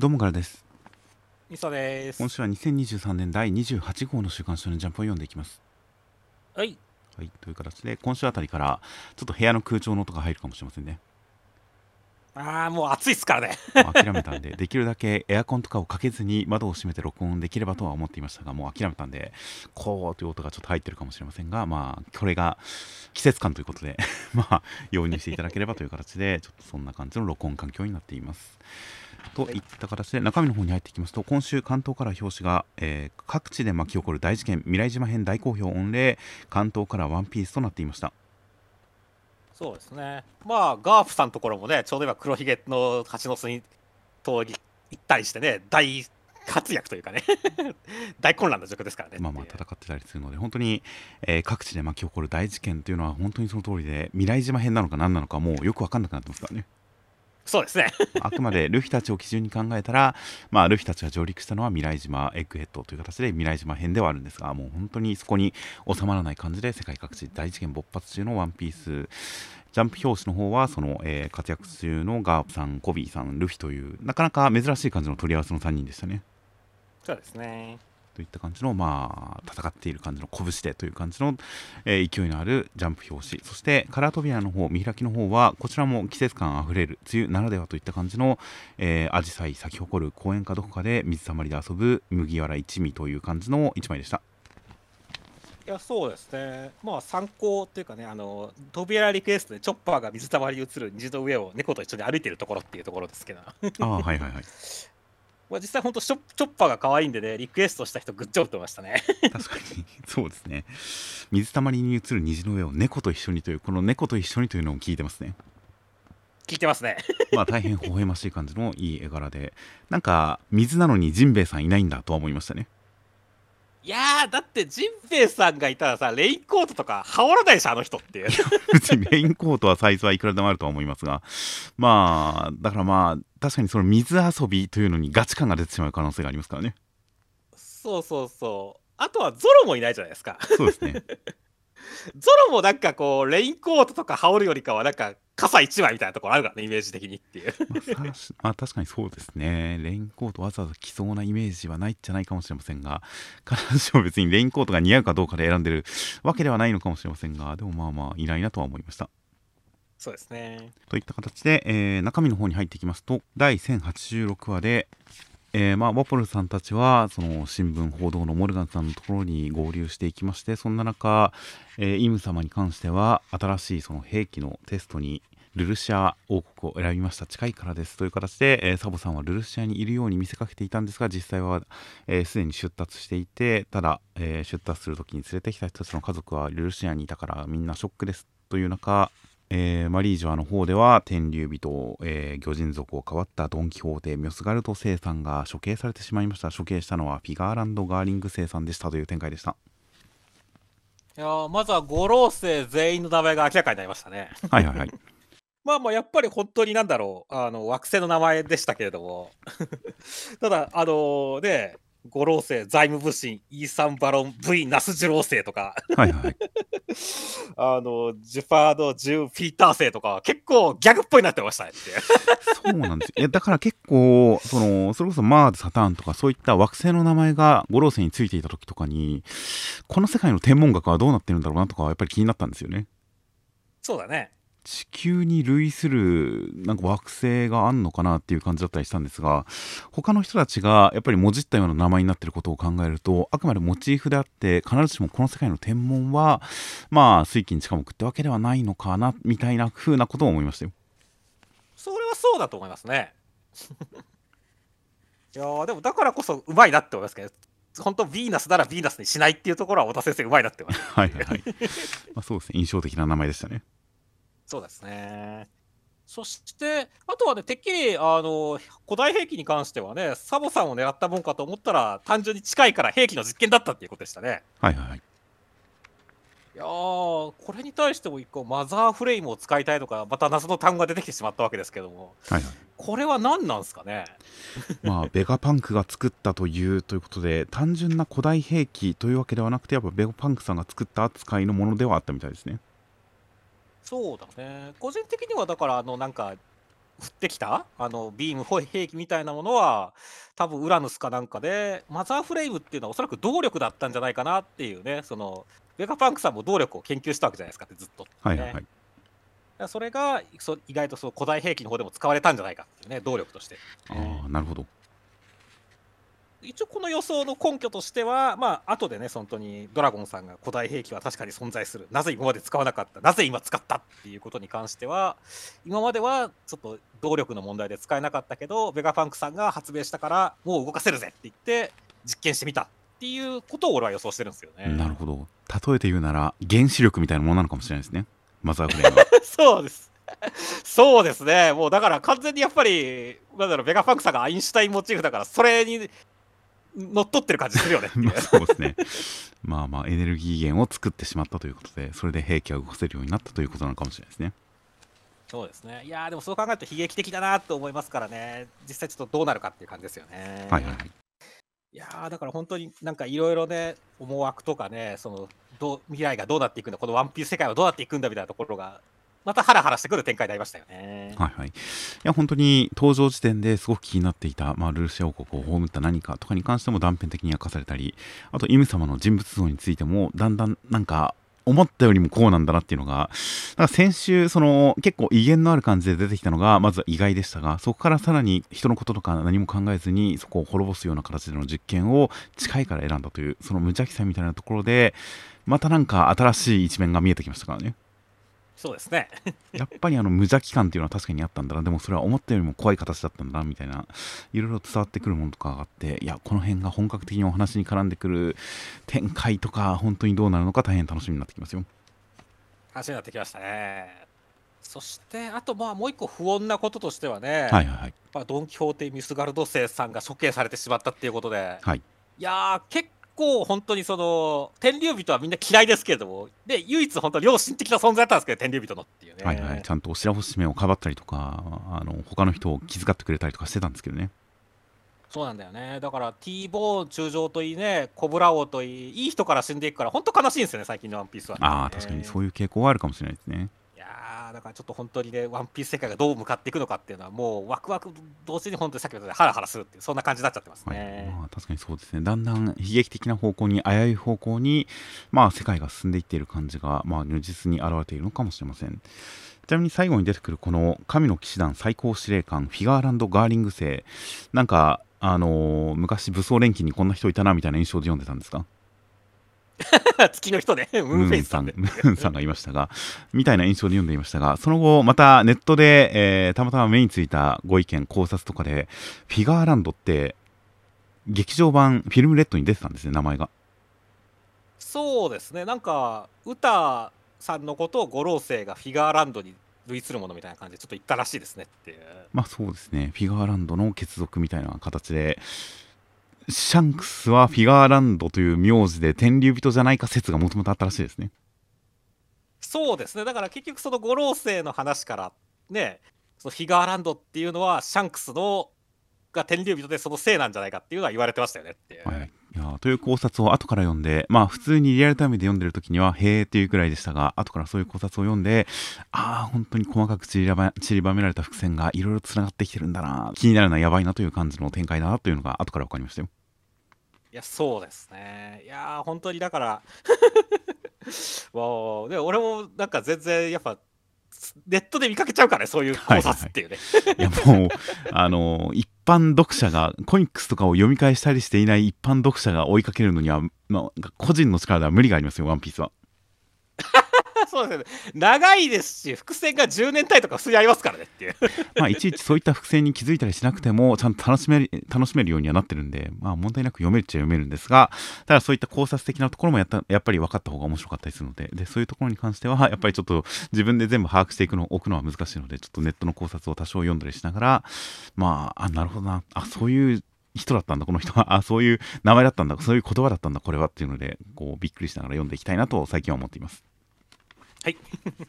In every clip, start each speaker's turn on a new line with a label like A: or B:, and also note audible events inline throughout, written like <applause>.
A: どうもからです。
B: みそです。
A: 今週は2023年第28号の週刊少年ジャンプを読んでいきます。
B: はい。
A: はい。という形で今週あたりからちょっと部屋の空調の音が入るかもしれませんね
B: ああもう暑いっすからね。
A: 諦めたんで <laughs> できるだけエアコンとかをかけずに窓を閉めて録音できればとは思っていましたがもう諦めたんでこうという音がちょっと入ってるかもしれませんがまあこれが季節感ということで <laughs> まあ容認していただければという形でちょっとそんな感じの録音環境になっています。といった形で中身の方に入っていきますと今週関東から表紙が、えー各地で巻き起こる大事件未来島編大好評御礼関東からワンピースとなっていました
B: そうですね。まあガープさんのところもねちょうど今黒ひげの蜂の巣に通り行ったりしてね大活躍というかね。<laughs> 大混乱の状況ですからね。
A: まあまあ戦ってたりするので本当に、えー各地で巻き起こる大事件というのは本当にその通りで未来島編なのか何なのかもうよく分かんなくなってますからね。
B: そうですね。<laughs>
A: あくまでルフィたちを基準に考えたら、まあ、ルフィたちが上陸したのは未来島エッグヘッドという形で未来島編ではあるんですがもう本当にそこに収まらない感じで世界各地大事件勃発中のワンピースジャンプ表紙の方はその、えー活躍中のガープさんコビーさんルフィというなかなか珍しい感じの取り合わせの3人でしたね。
B: そうですね
A: といった感じの、まあ、戦っている感じの拳でという感じの、えー勢いのあるジャンプ表紙。そしてカラー扉の方見開きの方はこちらも季節感あふれる梅雨ならではといった感じのえー、紫陽花咲き誇る公園かどこかで水たまりで遊ぶ麦わら一味という感じの一枚でした。
B: いやそうですね。まあ参考っていうかねあの扉リクエストでチョッパーが水たまりに映る虹の上を猫と一緒に歩いてるところっていうところですけど。
A: ああはいはいはい <laughs>
B: まあ実際本当チョチョッパーが可愛いんでねリクエストした人グッジョブってましたね。
A: 確かに。そうですね。水たまりに映る虹の上を猫と一緒にというこの猫と一緒にというのを聞いてますね。
B: 聞いてますね。
A: まあ大変微笑ましい感じのいい絵柄で。なんか水なのにジンベエさんいないんだとは思いましたね。
B: いやーだってジンベエさんがいたらさレインコートとか羽織らないでしょあの人っていう。
A: 別にレインコートはサイズはいくらでもあるとは思いますが。まあだからまあ確かにその水遊びというのにガチ感が出てしまう可能性がありますからね。
B: そうそうそう。あとはゾロもいないじゃないですか。
A: そうですね。<laughs>
B: ゾロもなんかこうレインコートとか羽織るよりかはなんか傘一枚みたいなところあるからねイメージ的にっていう。
A: まあ、さまあ確かにそうですね。レインコートわざわざ着そうなイメージはないじゃないかもしれませんが、彼女は別にレインコートが似合うかどうかで選んでるわけではないのかもしれませんが、でもまあまあいないなとは思いました。
B: そうですね。
A: といった形で、えー中身の方に入っていきますと、第1086話で、えーまあ、ワポルさんたちはその新聞報道のモルガンさんのところに合流していきましてそんな中、えーイム様に関しては新しいその兵器のテストにルルシア王国を選びました。近いからです。という形で、えーサボさんはルルシアにいるように見せかけていたんですが実際はえーすで、に出立していてただ、えー出立する時に連れてきた人たちの家族はルルシアにいたからみんなショックです。という中えーマリージョアの方では天竜人、えー魚人族を変わったドン・キホーテミョスガルト生さんが処刑されてしまいました。処刑したのはフィガーランド・ガーリング生さんでしたという展開でした。
B: いやーまずは五老星全員の名前が明らかになりましたね。
A: はいはいはい。<laughs>
B: まあまあやっぱり本当になんだろうあの惑星の名前でしたけれども。<laughs> ただあのね五老星財務部神イーサンバロン V ナスジュロー星とか。
A: はいはい。<laughs>
B: あのジュパード・ジュー・ピーター星とかは結構ギャグっぽいなってましたね。
A: そうなんです。よだから結構そのそれこそマーズサターンとかそういった惑星の名前が五老星についていた時とかにこの世界の天文学はどうなってるんだろうなとかはやっぱり気になったんですよね。
B: そうだね
A: 地球に類するなんか惑星があんのかなっていう感じだったりしたんですが他の人たちがやっぱりもじったような名前になってることを考えるとあくまでモチーフであって必ずしもこの世界の天文はまあ水金地下木ってわけではないのかなみたいな風なことを思いましたよ。
B: それはそうだと思いますね <laughs> いやーでもだからこそうまいなって思いますけど本当ヴィーナスならヴィーナスにしないっていうところは太田先生うまいなって思います
A: はいはいはい。まあそうですね印象的な名前でしたね。
B: そうですね。そして、あとはね、てっきり、あの、古代兵器に関してはね、サボさんを狙ったもんかと思ったら、単純に近いから兵器の実験だったっていうことでしたね。
A: はいはいはい。
B: いやー、これに対しても一個、マザーフレームを使いたいとか、また謎の単語が出てきてしまったわけですけども、
A: はいはい
B: これは何なんですかね？<laughs>
A: まあ、ベガパンクが作ったというということで単純な古代兵器というわけではなくてやっぱベガパンクさんが作った扱いのものではあったみたいですね。
B: そうだね。個人的には、だから、あの、なんか、降ってきたあのビーム兵器みたいなものは多分ウラヌスかなんかでマザーフレームっていうのはおそらく動力だったんじゃないかなっていうねそのベガパンクさんも動力を研究したわけじゃないですかってずっと、ね、
A: はいはいはい。
B: それがそ意外とその古代兵器の方でも使われたんじゃないかっていうね動力として。
A: ああなるほど
B: 一応この予想の根拠としてはまあ後でね本当にドラゴンさんが古代兵器は確かに存在する。なぜ今まで使わなかった？なぜ今使った？っていうことに関しては今まではちょっと動力の問題で使えなかったけどベガパンクさんが発明したからもう動かせるぜって言って実験してみたっていうことを俺は予想してるんですよね。
A: なるほど。例えて言うなら原子力みたいなものなのかもしれないですね。マザーフレームは。<laughs>
B: そうです。そうですね。もうだから完全にやっぱりなんだろうベガパンクさんがアインシュタインモチーフだからそれに乗っ取ってる感じするよね。<laughs>
A: まあそうですね。まあまあエネルギー源を作ってしまったということでそれで兵器が動かせるようになったということなのかもしれないですね。
B: そうですね。いやでもそう考えると悲劇的だなと思いますからね。実際ちょっとどうなるかっていう感じですよね。
A: はいはいはい。
B: いやだから本当になんかいろいろね思惑とかねそのどう未来がどうなっていくんだこのワンピース世界はどうなっていくんだみたいなところがまたハラハラしてくる展開になりましたよね。
A: はいはい。いや、本当に登場時点ですごく気になっていた、まあ、ルーシア王国を葬った何かとかに関しても断片的に明かされたり、あと、イム様の人物像についても、だんだんなんか、思ったよりもこうなんだなっていうのが、だから先週、その結構威厳のある感じで出てきたのが、まずは意外でしたが、そこからさらに人のこととか何も考えずに、そこを滅ぼすような形での実験を近いから選んだという、その無邪気さみたいなところで、またなんか新しい一面が見えてきましたからね。
B: そうですね。<laughs>
A: やっぱりあの無邪気感っていうのは確かにあったんだな。でもそれは思ったよりも怖い形だったんだなみたいないろいろ伝わってくるものとかがあっていやこの辺が本格的にお話に絡んでくる展開とか本当にどうなるのか大変楽しみになってきますよ。
B: 話になってきましたね。そしてあとまあもう一個不穏なこととしてはね、
A: はいはいはい。
B: まあ、ドン・キホーテ・ミスガルド生さんが処刑されてしまったっていうことで、
A: はい、
B: いやー結構本当にその天竜人はみんな嫌いですけれどもで唯一本当良心的な存在だったんですけど天竜人のっていうね、
A: はいはい、ちゃんと白星目をかばったりとかあの他の人を気遣ってくれたりとかしてたんですけどね。
B: そうなんだよね。だから T ボーン中将といいねコブラ王といいいい人から死んでいくから本当悲しいんですよね最近のワンピースは、ね、
A: ああ確かにそういう傾向はあるかもしれないですね。
B: いやーだからちょっと本当にねワンピース世界がどう向かっていくのかっていうのはもうワクワク同時に本当にさっき言ったハラハラするっていうそんな感じになっちゃってますね、
A: はいまあ、確かにそうですね。だんだん悲劇的な方向に危うい方向にまあ世界が進んでいっている感じがまあ如実に現れているのかもしれません。ちなみに最後に出てくるこの神の騎士団最高司令官フィガーランド・ガーリング星なんかあのー、昔武装連勤にこんな人いたなみたいな印象で読んでたんですか？<laughs>
B: 月の人で、ね、
A: ムーンさん、ムーンさんがいましたが、みたいな印象で読んでいましたが、その後、またネットで、えー、たまたま目についたご意見、考察とかで、フィガーランドって、劇場版フィルムレッドに出てたんですね、名前が。
B: そうですね、なんか、歌さんのことを五老星がフィガーランドに類するものみたいな感じで、ちょっと言ったらしいですねっていう。
A: まあそうですね、フィガーランドの血族みたいな形で、シャンクスはフィガーランドという名字で天竜人じゃないか説がもともとあったらしいですね。
B: そうですねだから結局その五老星の話からねそのフィガーランドっていうのはシャンクスのが天竜人でそのせいなんじゃないかっていうのは言われてましたよねっていう。
A: はい、いやという考察を後から読んでまあ普通にリアルタイムで読んでる時にはへえっていうくらいでしたが後からそういう考察を読んでああ本当に細かく散りば散りばめられた伏線がいろいろつながってきてるんだな気になるのはやばいなという感じの展開だなというのが後から分かりましたよ。
B: いやそうですね。いや本当にだから <laughs> もうで俺もなんか全然やっぱネットで見かけちゃうからねそういう考察っていうね、
A: いやもうあの一般読者がコミックスとかを読み返したりしていない一般読者が追いかけるのには、まあ、個人の力では無理がありますよワンピースは。
B: そうですね。長いですし伏線が10年単位とか普通にありますからねっていう。
A: まあいちいちそういった伏線に気づいたりしなくてもちゃんと楽しめる楽しめるようにはなってるんでまあ問題なく読めるっちゃ読めるんですがただそういった考察的なところもやったやっぱり分かった方が面白かったりするのででそういうところに関してはやっぱりちょっと自分で全部把握していくの置くのは難しいのでちょっとネットの考察を多少読んだりしながらまああなるほどな。あそういう人だったんだこの人は。あそういう名前だったんだそういう言葉だったんだこれはっていうのでこうびっくりしながら読んでいきたいなと最近は思っています。
B: はい。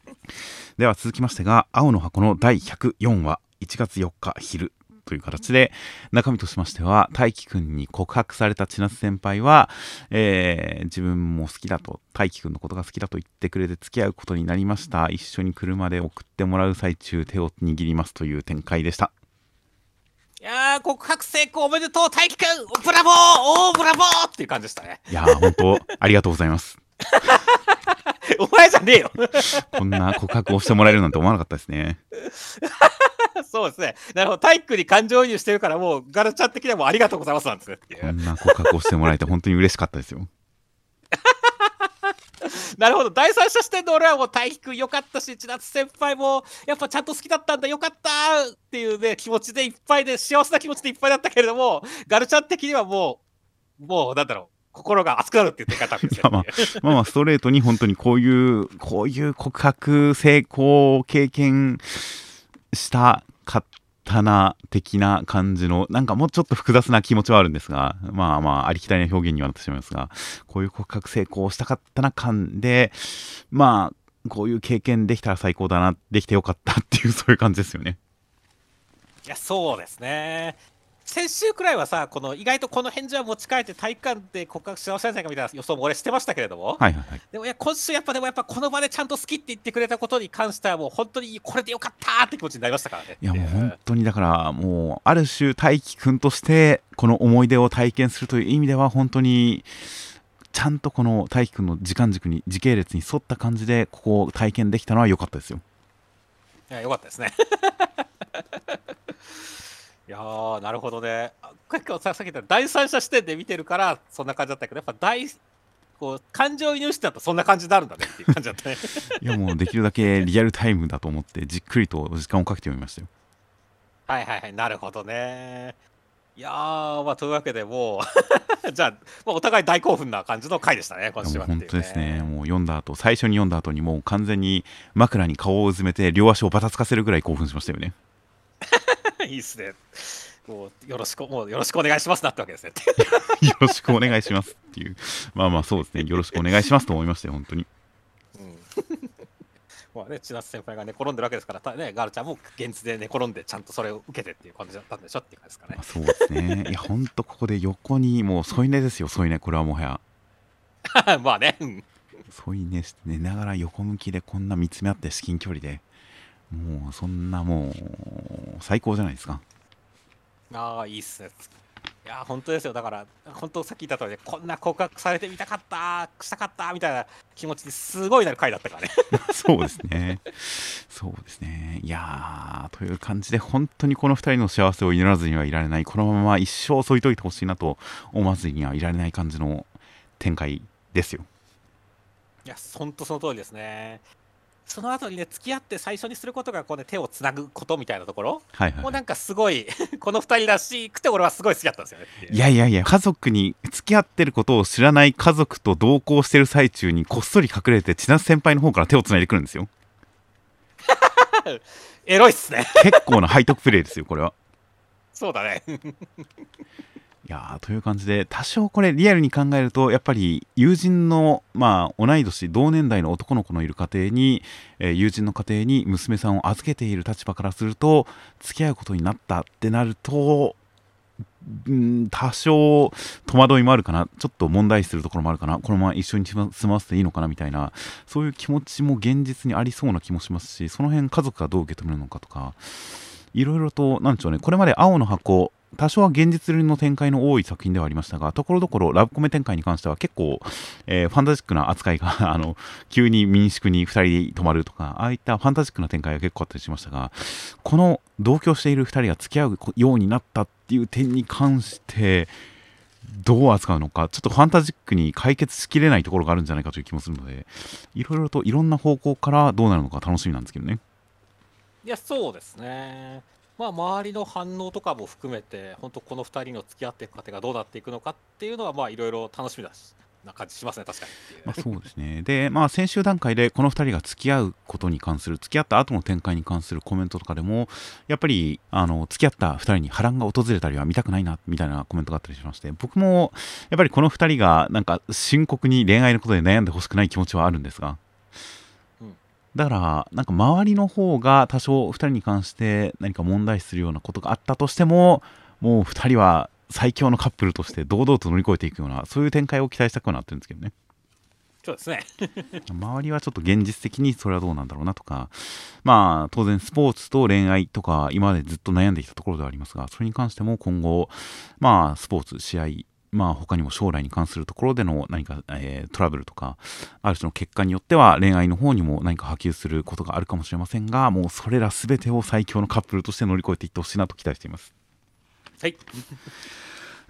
B: <laughs>
A: では続きましてが「青の箱」の第104話1月4日昼という形で中身としましては大輝くんに告白された千夏先輩は、えー、自分も好きだと大輝くんのことが好きだと言ってくれて付き合うことになりました。一緒に車で送ってもらう最中手を握りますという展開でした。
B: いやー告白成功おめでとう大輝くん。ブラボーおーブラボーっていう感じでしたね。
A: いやー本当ありがとうございます <laughs> <laughs>
B: お前じゃねえよ <laughs>
A: こんな告白をしてもらえるなんて思わなかったですね <laughs>
B: そうですね。なるほど。体育に感情移入してるから、もう、ガルちゃん的にはもうありがとうございますなんですね。
A: こんな告白をしてもらえて本当に嬉しかったですよ
B: なるほど。第三者視点の俺はもう大輝くんよかったし、千夏先輩も、やっぱちゃんと好きだったんだ、よかったっていうね、気持ちでいっぱいで、幸せな気持ちでいっぱいだったけれども、ガルちゃん的にはもう、もう、なんだろう。心が熱くなるって言って方ですよ、
A: まあまあまあストレートに本当にこういうこういう告白成功を経験したかったな的な感じのなんかもうちょっと複雑な気持ちはあるんですがまあまあありきたりな表現にはなってしまいますがこういう告白成功したかったな感でまあこういう経験できたら最高だなできてよかったっていうそういう感じですよね。
B: いやそうですね先週くらいはさ、この意外とこの返事は持ち帰って体育館で告白し直せないかみたいな予想も俺してましたけれども、
A: はいはいはい、
B: でもいや今週やっぱでもやっぱこの場でちゃんと好きって言ってくれたことに関してはもう本当にこれでよかったって気持ちになりましたからね。
A: いやもう本当にだからもうある種大輝くんとしてこの思い出を体験するという意味では本当にちゃんとこの大輝くんの時間軸に時系列に沿った感じでここを体験できたのは良かったですよ。
B: いや良かったですね。いやー、なるほどね。結構ささっき言った第三者視点で見てるからそんな感じだったけど、やっぱ大こう感情移入してだとそんな感じになるんだねっていう感じだったね。<laughs>
A: いやもうできるだけリアルタイムだと思ってじっくりと時間をかけて読みましたよ。
B: はいはいはい、なるほどね。いやー、まあ、というわけでもう <laughs> じゃあ、まあ、お互い大興奮な感じの回でしたね、今週は、
A: ね、本当ですね、もう読んだ後最初に読んだ後にもう完全に枕に顔をうずめて両足をばたつかせるぐらい興奮しましたよね。<laughs>
B: いいっすね。もうよろしく、もうよろしくお願いしますなってわけですね。<laughs>
A: よろしくお願いしますっていう、まあまあそうですね、よろしくお願いしますと思いましたよ、本当に。うん、<laughs>
B: まあね、千夏先輩が寝転んでるわけですから、ね、ガールちゃんも現実で寝転んで、ちゃんとそれを受けてっていう感じだったんでしょっていう感じですかね。
A: まあ、そうですね。いや、本当ここで横に、もう添い寝ですよ、添い寝、これはもはや。
B: まあね。
A: 添い寝して寝ながら横向きでこんな見つめ合って至近距離でもうそんなもう最高じゃないですか。
B: ああ、いいっすね。いや、本当ですよ。だから、本当さっき言った通り、こんな告白されてみたかった、したかったみたいな気持ちですごいなる回だったからね。<laughs>
A: そうですね。そうですね。いやー、という感じで、本当にこの2人の幸せを祈らずにはいられない、このまま一生添いといてほしいなと思わずにはいられない感じの展開ですよ。
B: いや、本当その通りですね。その後にね付き合って最初にすることがこう、ね、手をつなぐことみたいなところ、はいはい、もうなんかすごい <laughs> この2人らしくて俺はすごい好きだったんですよね。
A: いやいやいや家族に付き合ってることを知らない家族と同行してる最中にこっそり隠れて千夏先輩の方から手をつないでくるんですよ。<laughs>
B: エロいっすね。<laughs>
A: 結構な背徳プレイですよこれは。
B: そうだね
A: いやという感じで多少これリアルに考えるとやっぱり友人のまあ同い年同年代の男の子のいる家庭に、えー、友人の家庭に娘さんを預けている立場からすると付き合うことになったってなるとん多少戸惑いもあるかな。ちょっと問題視するところもあるかな。このまま一緒に住ませていいのかなみたいなそういう気持ちも現実にありそうな気もしますしその辺家族がどう受け止めるのかとかいろいろとなんでしょうねこれまで青の箱多少は現実の展開の多い作品ではありましたが、ところどころラブコメ展開に関しては結構、えー、ファンタジックな扱いが <laughs> あの、急に民宿に2人で泊まるとか、ああいったファンタジックな展開が結構あったりしましたが、この同居している2人が付き合うようになったっていう点に関して、どう扱うのか、ちょっとファンタジックに解決しきれないところがあるんじゃないかという気もするので、いろいろといろんな方向からどうなるのか楽しみなんですけどね。
B: いや、そうですね。まあ、周りの反応とかも含めて、本当この2人の付き合っていく過程がどうなっていくのかっていうのは、いろいろ楽しみだし。な感じしますね、確かに。
A: まあ、そうですね。で、まあ、先週段階でこの2人が付き合うことに関する、付き合った後の展開に関するコメントとかでも、やっぱり、あの、付き合った2人に波乱が訪れたりは見たくないな、みたいなコメントがあったりしまして、僕も、やっぱりこの2人が、なんか、深刻に恋愛のことで悩んでほしくない気持ちはあるんですが、だからなんか周りの方が多少2人に関して何か問題視するようなことがあったとしてももう2人は最強のカップルとして堂々と乗り越えていくようなそういう展開を期待したくはなってるんですけどね。
B: そうですね。<laughs>
A: 周りはちょっと現実的にそれはどうなんだろうなとかまあ当然スポーツと恋愛とか今までずっと悩んできたところではありますがそれに関しても今後まあスポーツ試合まあ他にも将来に関するところでの何か、えー、トラブルとかある種の結果によっては恋愛の方にも何か波及することがあるかもしれませんがもうそれら全てを最強のカップルとして乗り越えていってほしいなと期待しています
B: はい <laughs>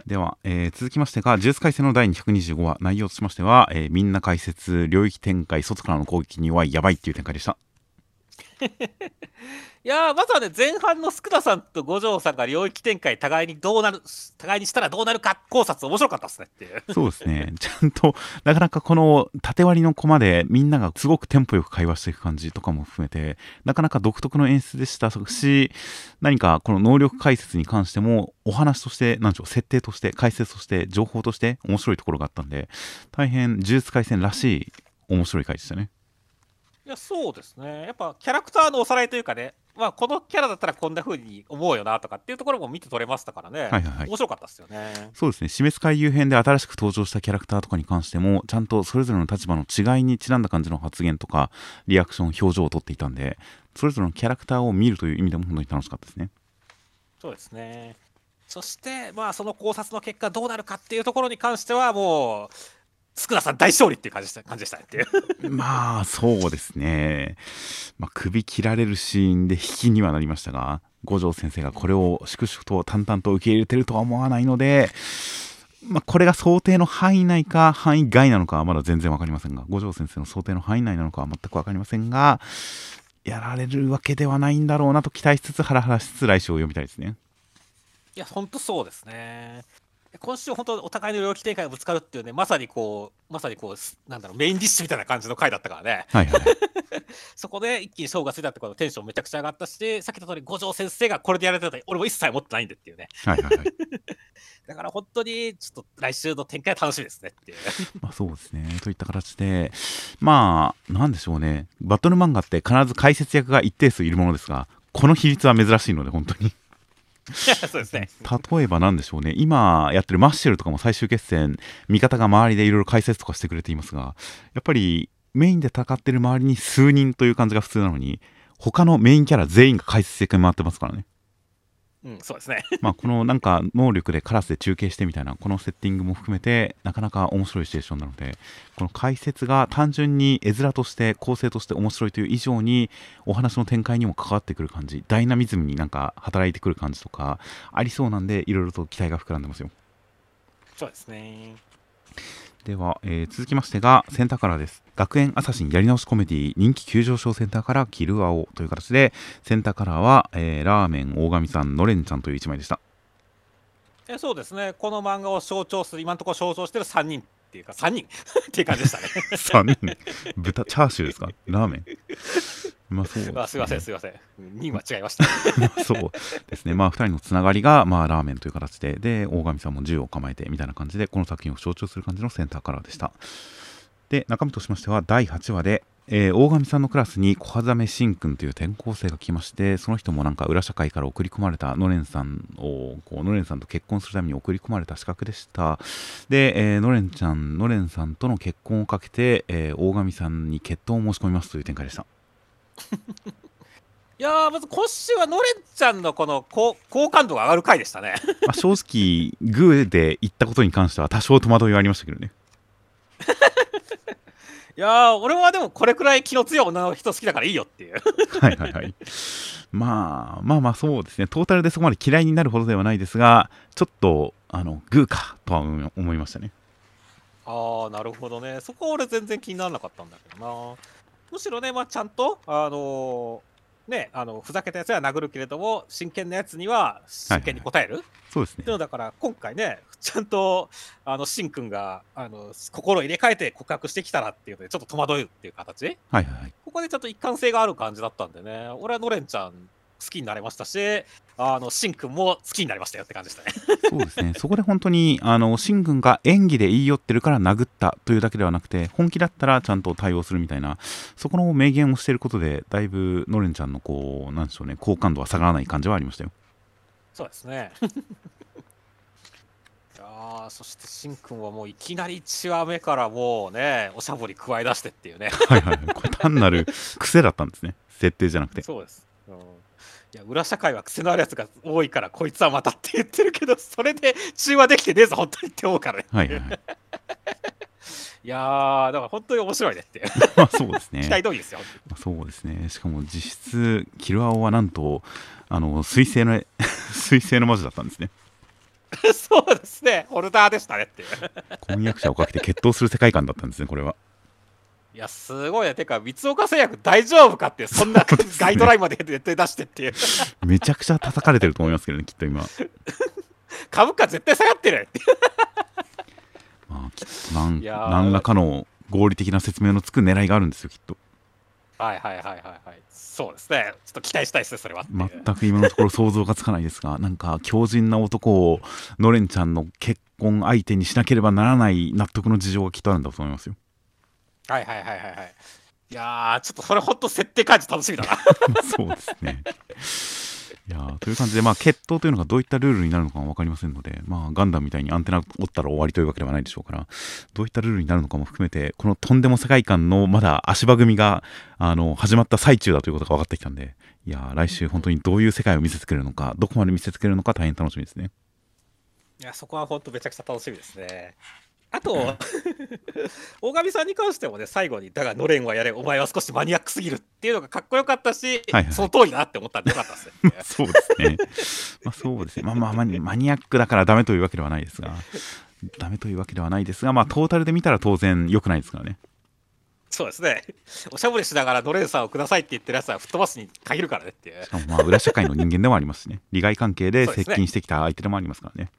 A: では、えー、続きましてが、ジュース回戦の第225話、内容としましては、えー、みんな解説、領域展開、外からの攻撃に弱い、やばいっていう展開でした。
B: いやまずはね前半の福田さんと五条さんが領域展開互いにどうなる互いにしたらどうなるか考察面白かったですねっていう。
A: そうですね。<laughs> ちゃんとなかなかこの縦割りのコマでみんながすごくテンポよく会話していく感じとかも含めてなかなか独特の演出でしたし何かこの能力解説に関してもお話として何でしょう設定として解説として情報として面白いところがあったんで大変呪術廻戦らしい面白い回でしたね。
B: いやそうですね。やっぱキャラクターのおさらいというかね。まあ、このキャラだったらこんな風に思うよなとかっていうところも見て取れましたからね、はいはいはい、面白かったですよね。
A: そうですね、死滅回遊編で新しく登場したキャラクターとかに関しても、ちゃんとそれぞれの立場の違いにちなんだ感じの発言とか、リアクション、表情をとっていたんで、それぞれのキャラクターを見るという意味でも本当に楽しかったですね。
B: そうですね。そして、まあ、その考察の結果、どうなるかっていうところに関しては、もう、福田さん大勝利っていう感じでした感じでしたね。っていう
A: まあそうですね、まあ、首切られるシーンで引きにはなりましたが五条先生がこれを粛々と淡々と受け入れてるとは思わないので、まあ、これが想定の範囲内か範囲外なのかはまだ全然分かりませんが五条先生の想定の範囲内なのかは全く分かりませんがやられるわけではないんだろうなと期待しつつハラハラしつつ来週を読みたいですね。
B: いや本当そうですね今週、本当、お互いの領域展開がぶつかるっていうね、まさにこう、まさにこう、なんだろう、メインディッシュみたいな感じの回だったからね、はいはい、<laughs> そこで一気に勝負がついたってことテンションめちゃくちゃ上がったし、さっき言った通り、五条先生がこれでやられてたら、俺も一切持ってないんでっていうね。はいはいはい、<laughs> だから本当に、ちょっと来週の展開楽しみですねっていう。<laughs>
A: まあそうですね。といった形で、まあ、なんでしょうね、バトル漫画って必ず解説役が一定数いるものですが、この比率は珍しいので、本当に。<laughs>
B: そうですね。
A: 例えばなんでしょうね。今やってるマッシェルとかも最終決戦味方が周りでいろいろ解説とかしてくれていますがやっぱりメインで戦ってる周りに数人という感じが普通なのに他のメインキャラ全員が解説席に回ってますからね。
B: うん、そうですね。
A: まあこのなんか能力でカラスで中継してみたいなこのセッティングも含めてなかなか面白いシチュエーションなのでこの解説が単純に絵面として構成として面白いという以上にお話の展開にも関わってくる感じダイナミズムになんか働いてくる感じとかありそうなんでいろいろと期待が膨らんでますよ。
B: そうですね
A: では、えー、続きましてがセンターカラーです。学園アサシンやり直しコメディ人気急上昇センターカラーキルアオという形でセンターカラーは、えー、ラーメン大神さんのれんちゃんという1枚でした。
B: えそうですね。この漫画を象徴する今のところ象徴している3人。っていうか3人。<laughs> っていう感じでしたね。<laughs>
A: 3人。豚チャーシューですか？ラーメン。まあそう、ね、
B: あすいませんすいません。2は違いました。
A: そうですね。まあ2 <laughs> 人のつながりが、まあ、ラーメンという形でで大神さんも銃を構えてみたいな感じでこの作品を象徴する感じのセンターカラーでした。で中身としましては第8話でえー、大神さんのクラスに小羽めしんくんという転校生が来ましてその人もなんか裏社会から送り込まれたのれんさんをこうのれんさんと結婚するために送り込まれた資格でした。で、えー、のれんちゃんのれんさんとの結婚をかけて、えー、大神さんに決闘を申し込みますという展開でした。<laughs>
B: いやまず今週はのれんちゃんのこの好感度が上がる回でしたね。<laughs>
A: まあ正直グーで言ったことに関しては多少戸惑いはありましたけどね。
B: い <laughs> や俺はでもこれくらい気の強い女の人好きだからいいよっていう。
A: はいはいはい。まあまあまあそうですね。トータルでそこまで嫌いになるほどではないですがちょっとあのグーかとは思いましたね。
B: ああなるほどね。そこは俺全然気にならなかったんだけどな。むしろね、まあ、ちゃんとあのね、あのふざけたやつは殴るけれども真剣なやつには真剣に答える、はいはい、
A: そうですね。
B: だから今回ねちゃんとあのしんくんがあの心入れ替えて告白してきたらっていうのでちょっと戸惑うっていう形、はい
A: はい、
B: ここでちょっと一貫性がある感じだったんでね。俺はのれんちゃん好きになれましたしあのシン君も好きになりましたよって感じでしたね。
A: そうですね、<laughs> そこで本当に、あの、シン君が演技で言い寄ってるから殴ったというだけではなくて、本気だったらちゃんと対応するみたいな、そこの明言をしていることで、だいぶ、ノレンちゃんのこう、なんでしょうね、好感度は下がらない感じはありましたよ。
B: そうですね。<laughs> いやーそしてしんくんはもういきなり1話目からもうねおしゃぶり加え出してっていうね
A: はいはい、これ単なる癖だったんですね、設定じゃなくて。
B: そうです、うん、いや裏社会は癖のあるやつが多いからこいつはまたって言ってるけどそれで中和できてねえぞ本当にって思うからね
A: はいはいはい。<laughs>
B: いやーだから本当に面白いねって
A: まあそうですね。<laughs>
B: 期待通りですよ
A: まあそうですね。しかも実質、キルアオはなんと、あの、水星の、<laughs> 水星の魔女だったんですね。
B: そうですねホルダーでしたねっていう
A: 婚約者をかけて決闘する世界観だったんですね、これは。
B: いやすごいね。てか三岡製薬大丈夫かってそんな <laughs> ガイドラインまで出て出してっていう。
A: めちゃくちゃ叩かれてると思いますけどね、きっと今。
B: 株価絶対下がってる
A: まあ、きっと何らかの合理的な説明のつく狙いがあるんですよ、きっと。
B: はいはいはいはいはい。そうですね。ちょっと期待したいですねそれは
A: 全く今のところ想像がつかないですが、なんか強靭な男をノレンちゃんの結婚相手にしなければならない納得の事情がきっとあるんだと思いますよ。
B: はいはいはいはいはいいやーちょっとそれほんと設定感じ楽しみだな
A: そうですね。いやーという感じで、まあ、決闘というのがどういったルールになるのかは分かりませんので、まあ、ガンダムみたいにアンテナを折ったら終わりというわけではないでしょうから、どういったルールになるのかも含めて、このとんでも世界観のまだ足場組があの始まった最中だということが分かってきたんで、いやー来週本当にどういう世界を見せてくれるのか、どこまで見せてくれるのか大変楽しみですね。
B: いやそこはほんとめちゃくちゃ楽しみですねあと <laughs> 大神さんに関してもね最後に「だがノレンはやれお前は少しマニアックすぎる」っていうのがかっこよかったし、
A: はいはい
B: その通りだなって思ったんでよかったですね <laughs>
A: そうですね。まあそうですね。まあまあマニ <laughs> マニアックだからダメというわけではないですが、ダメというわけではないですが、まあトータルで見たら当然良くないですからね。
B: そうですねおしゃぶりしながらノレンさんをくださいって言ってるやつは吹っ飛ばすに限るからねっていう
A: しかもまあ裏社会の人間でもありますしね。利害関係で接近してきた相手でもありますからね。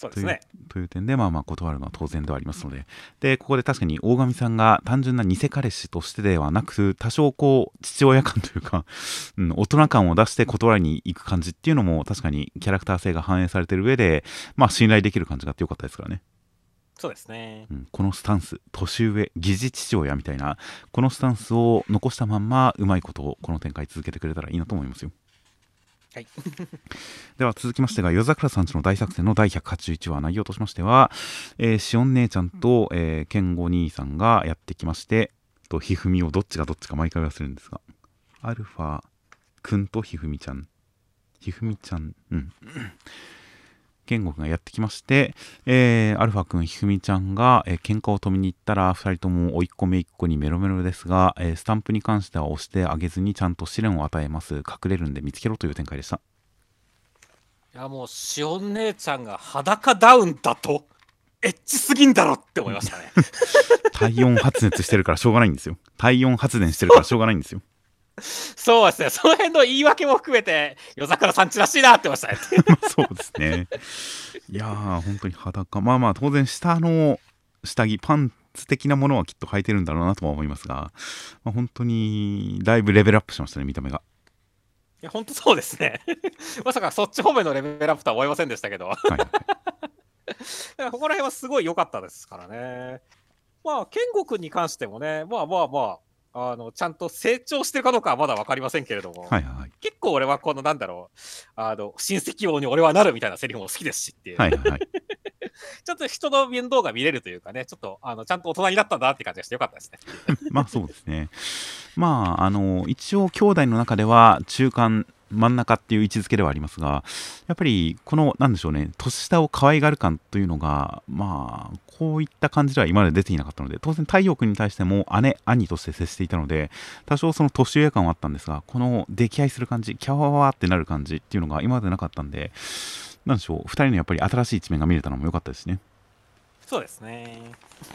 A: という
B: そうですね
A: という点で、まあまあ断るのは当然ではありますので。で、ここで確かに大神さんが単純な偽彼氏としてではなく、多少こう、父親感というか、<laughs> うん、大人感を出して断りに行く感じっていうのも確かにキャラクター性が反映されてる上で、まあ信頼できる感じがあってよかったですからね。
B: そうですね
A: うん、このスタンス年上疑似父親みたいなこのスタンスを残したまんまうまいことをこの展開続けてくれたらいいなと思いますよ
B: はい。<laughs>
A: では続きましてが夜桜さんちの大作戦の第181話内容としましては、えー、しおん姉ちゃんと、えー、健吾兄さんがやってきましてとひふみをどっちがどっちか毎回忘れるんですがアルファくんとひふみちゃん。ひふみちゃんうん健吾くんがやってきまして、えーアルファ君、ひふみちゃんが、えー喧嘩を止めに行ったら、2人とも甥っ子姪っ子にメロメロですが、えースタンプに関しては押してあげずにちゃんと試練を与えます。隠れるんで見つけろという展開でした。
B: いやもうしおん姉ちゃんが裸ダウンだとエッチすぎんだろって思いましたね <laughs>
A: 体温発熱してるからしょうがないんですよ。体温発電してるからしょうがないんですよ。<laughs>
B: そうですねその辺の言い訳も含めて夜桜さんちらしいなってましたね
A: まあ <laughs> そうですね。いやー、本当に裸。まあまあ、当然、下の下着、パンツ的なものはきっと履いてるんだろうなとは思いますが、まあ、本当に、だいぶレベルアップしましたね、見た目が。
B: いや本当そうですね <laughs> まさかそっち方面のレベルアップとは思いませんでしたけどだか
A: はい。
B: らここら辺はすごい良かったですからねまあ健吾君に関してもねまあまあまああのちゃんと成長してるかどうかはまだ分かりませんけれども、
A: はいはいはい。
B: 結構俺はこのなんだろうあの親戚王に俺はなるみたいなセリフも好きですしっていう、
A: はいはいはい。<laughs>
B: ちょっと人の面倒が見れるというかねちょっとあのちゃんと大人になったんだなって感じがしてよかったですね <laughs>
A: まあそうですね。まあ、あの、一応、兄弟の中では中間、真ん中っていう位置づけではありますが、やっぱり、この、なんでしょうね、年下を可愛がる感というのが、まあ、こういった感じでは今まで出ていなかったので、当然、太陽君に対しても姉、兄として接していたので、多少その年上感はあったんですが、この溺愛する感じ、キャワワーってなる感じっていうのが今までなかったんで、なんでしょう、二人のやっぱり新しい一面が見れたのも良かったですね。
B: そうですね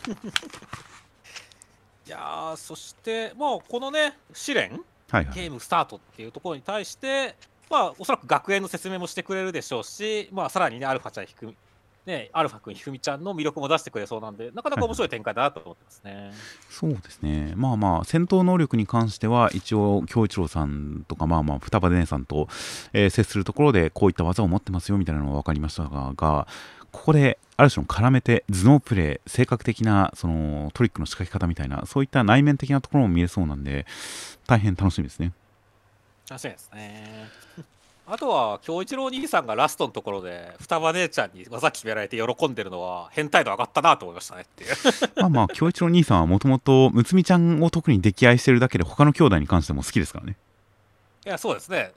B: <laughs> いやーそしてまあこのね試練
A: はいはい。
B: ゲームスタートっていうところに対して、まあ、おそらく学園の説明もしてくれるでしょうし、まあ、さらにね、アルファちゃんひくみ、ね、アルファ君、ひふみちゃんの魅力も出してくれそうなんで、なかなか面白い展開だなと思ってますね。
A: そうですね、まあまあ、戦闘能力に関しては、一応、京一郎さんとか、まあまあ、双葉姉さんと、えー接するところで、こういった技を持ってますよみたいなのが分かりましたが、がここで、ある種の絡めて、頭脳プレー、性格的なそのトリックの仕掛け方みたいな、そういった内面的なところも見えそうなんで、大変楽しみですね。
B: 楽しみですね。<laughs> あとは、京一郎兄さんがラストのところで、双葉姉ちゃんに技決められて喜んでるのは、変態度上がったなと思いましたねっていう。<laughs>
A: まあまあ、京一郎兄さんはもともと、むつみちゃんを特に溺愛してるだけで、他の兄弟に関しても好きですからね。
B: いや、そうですね。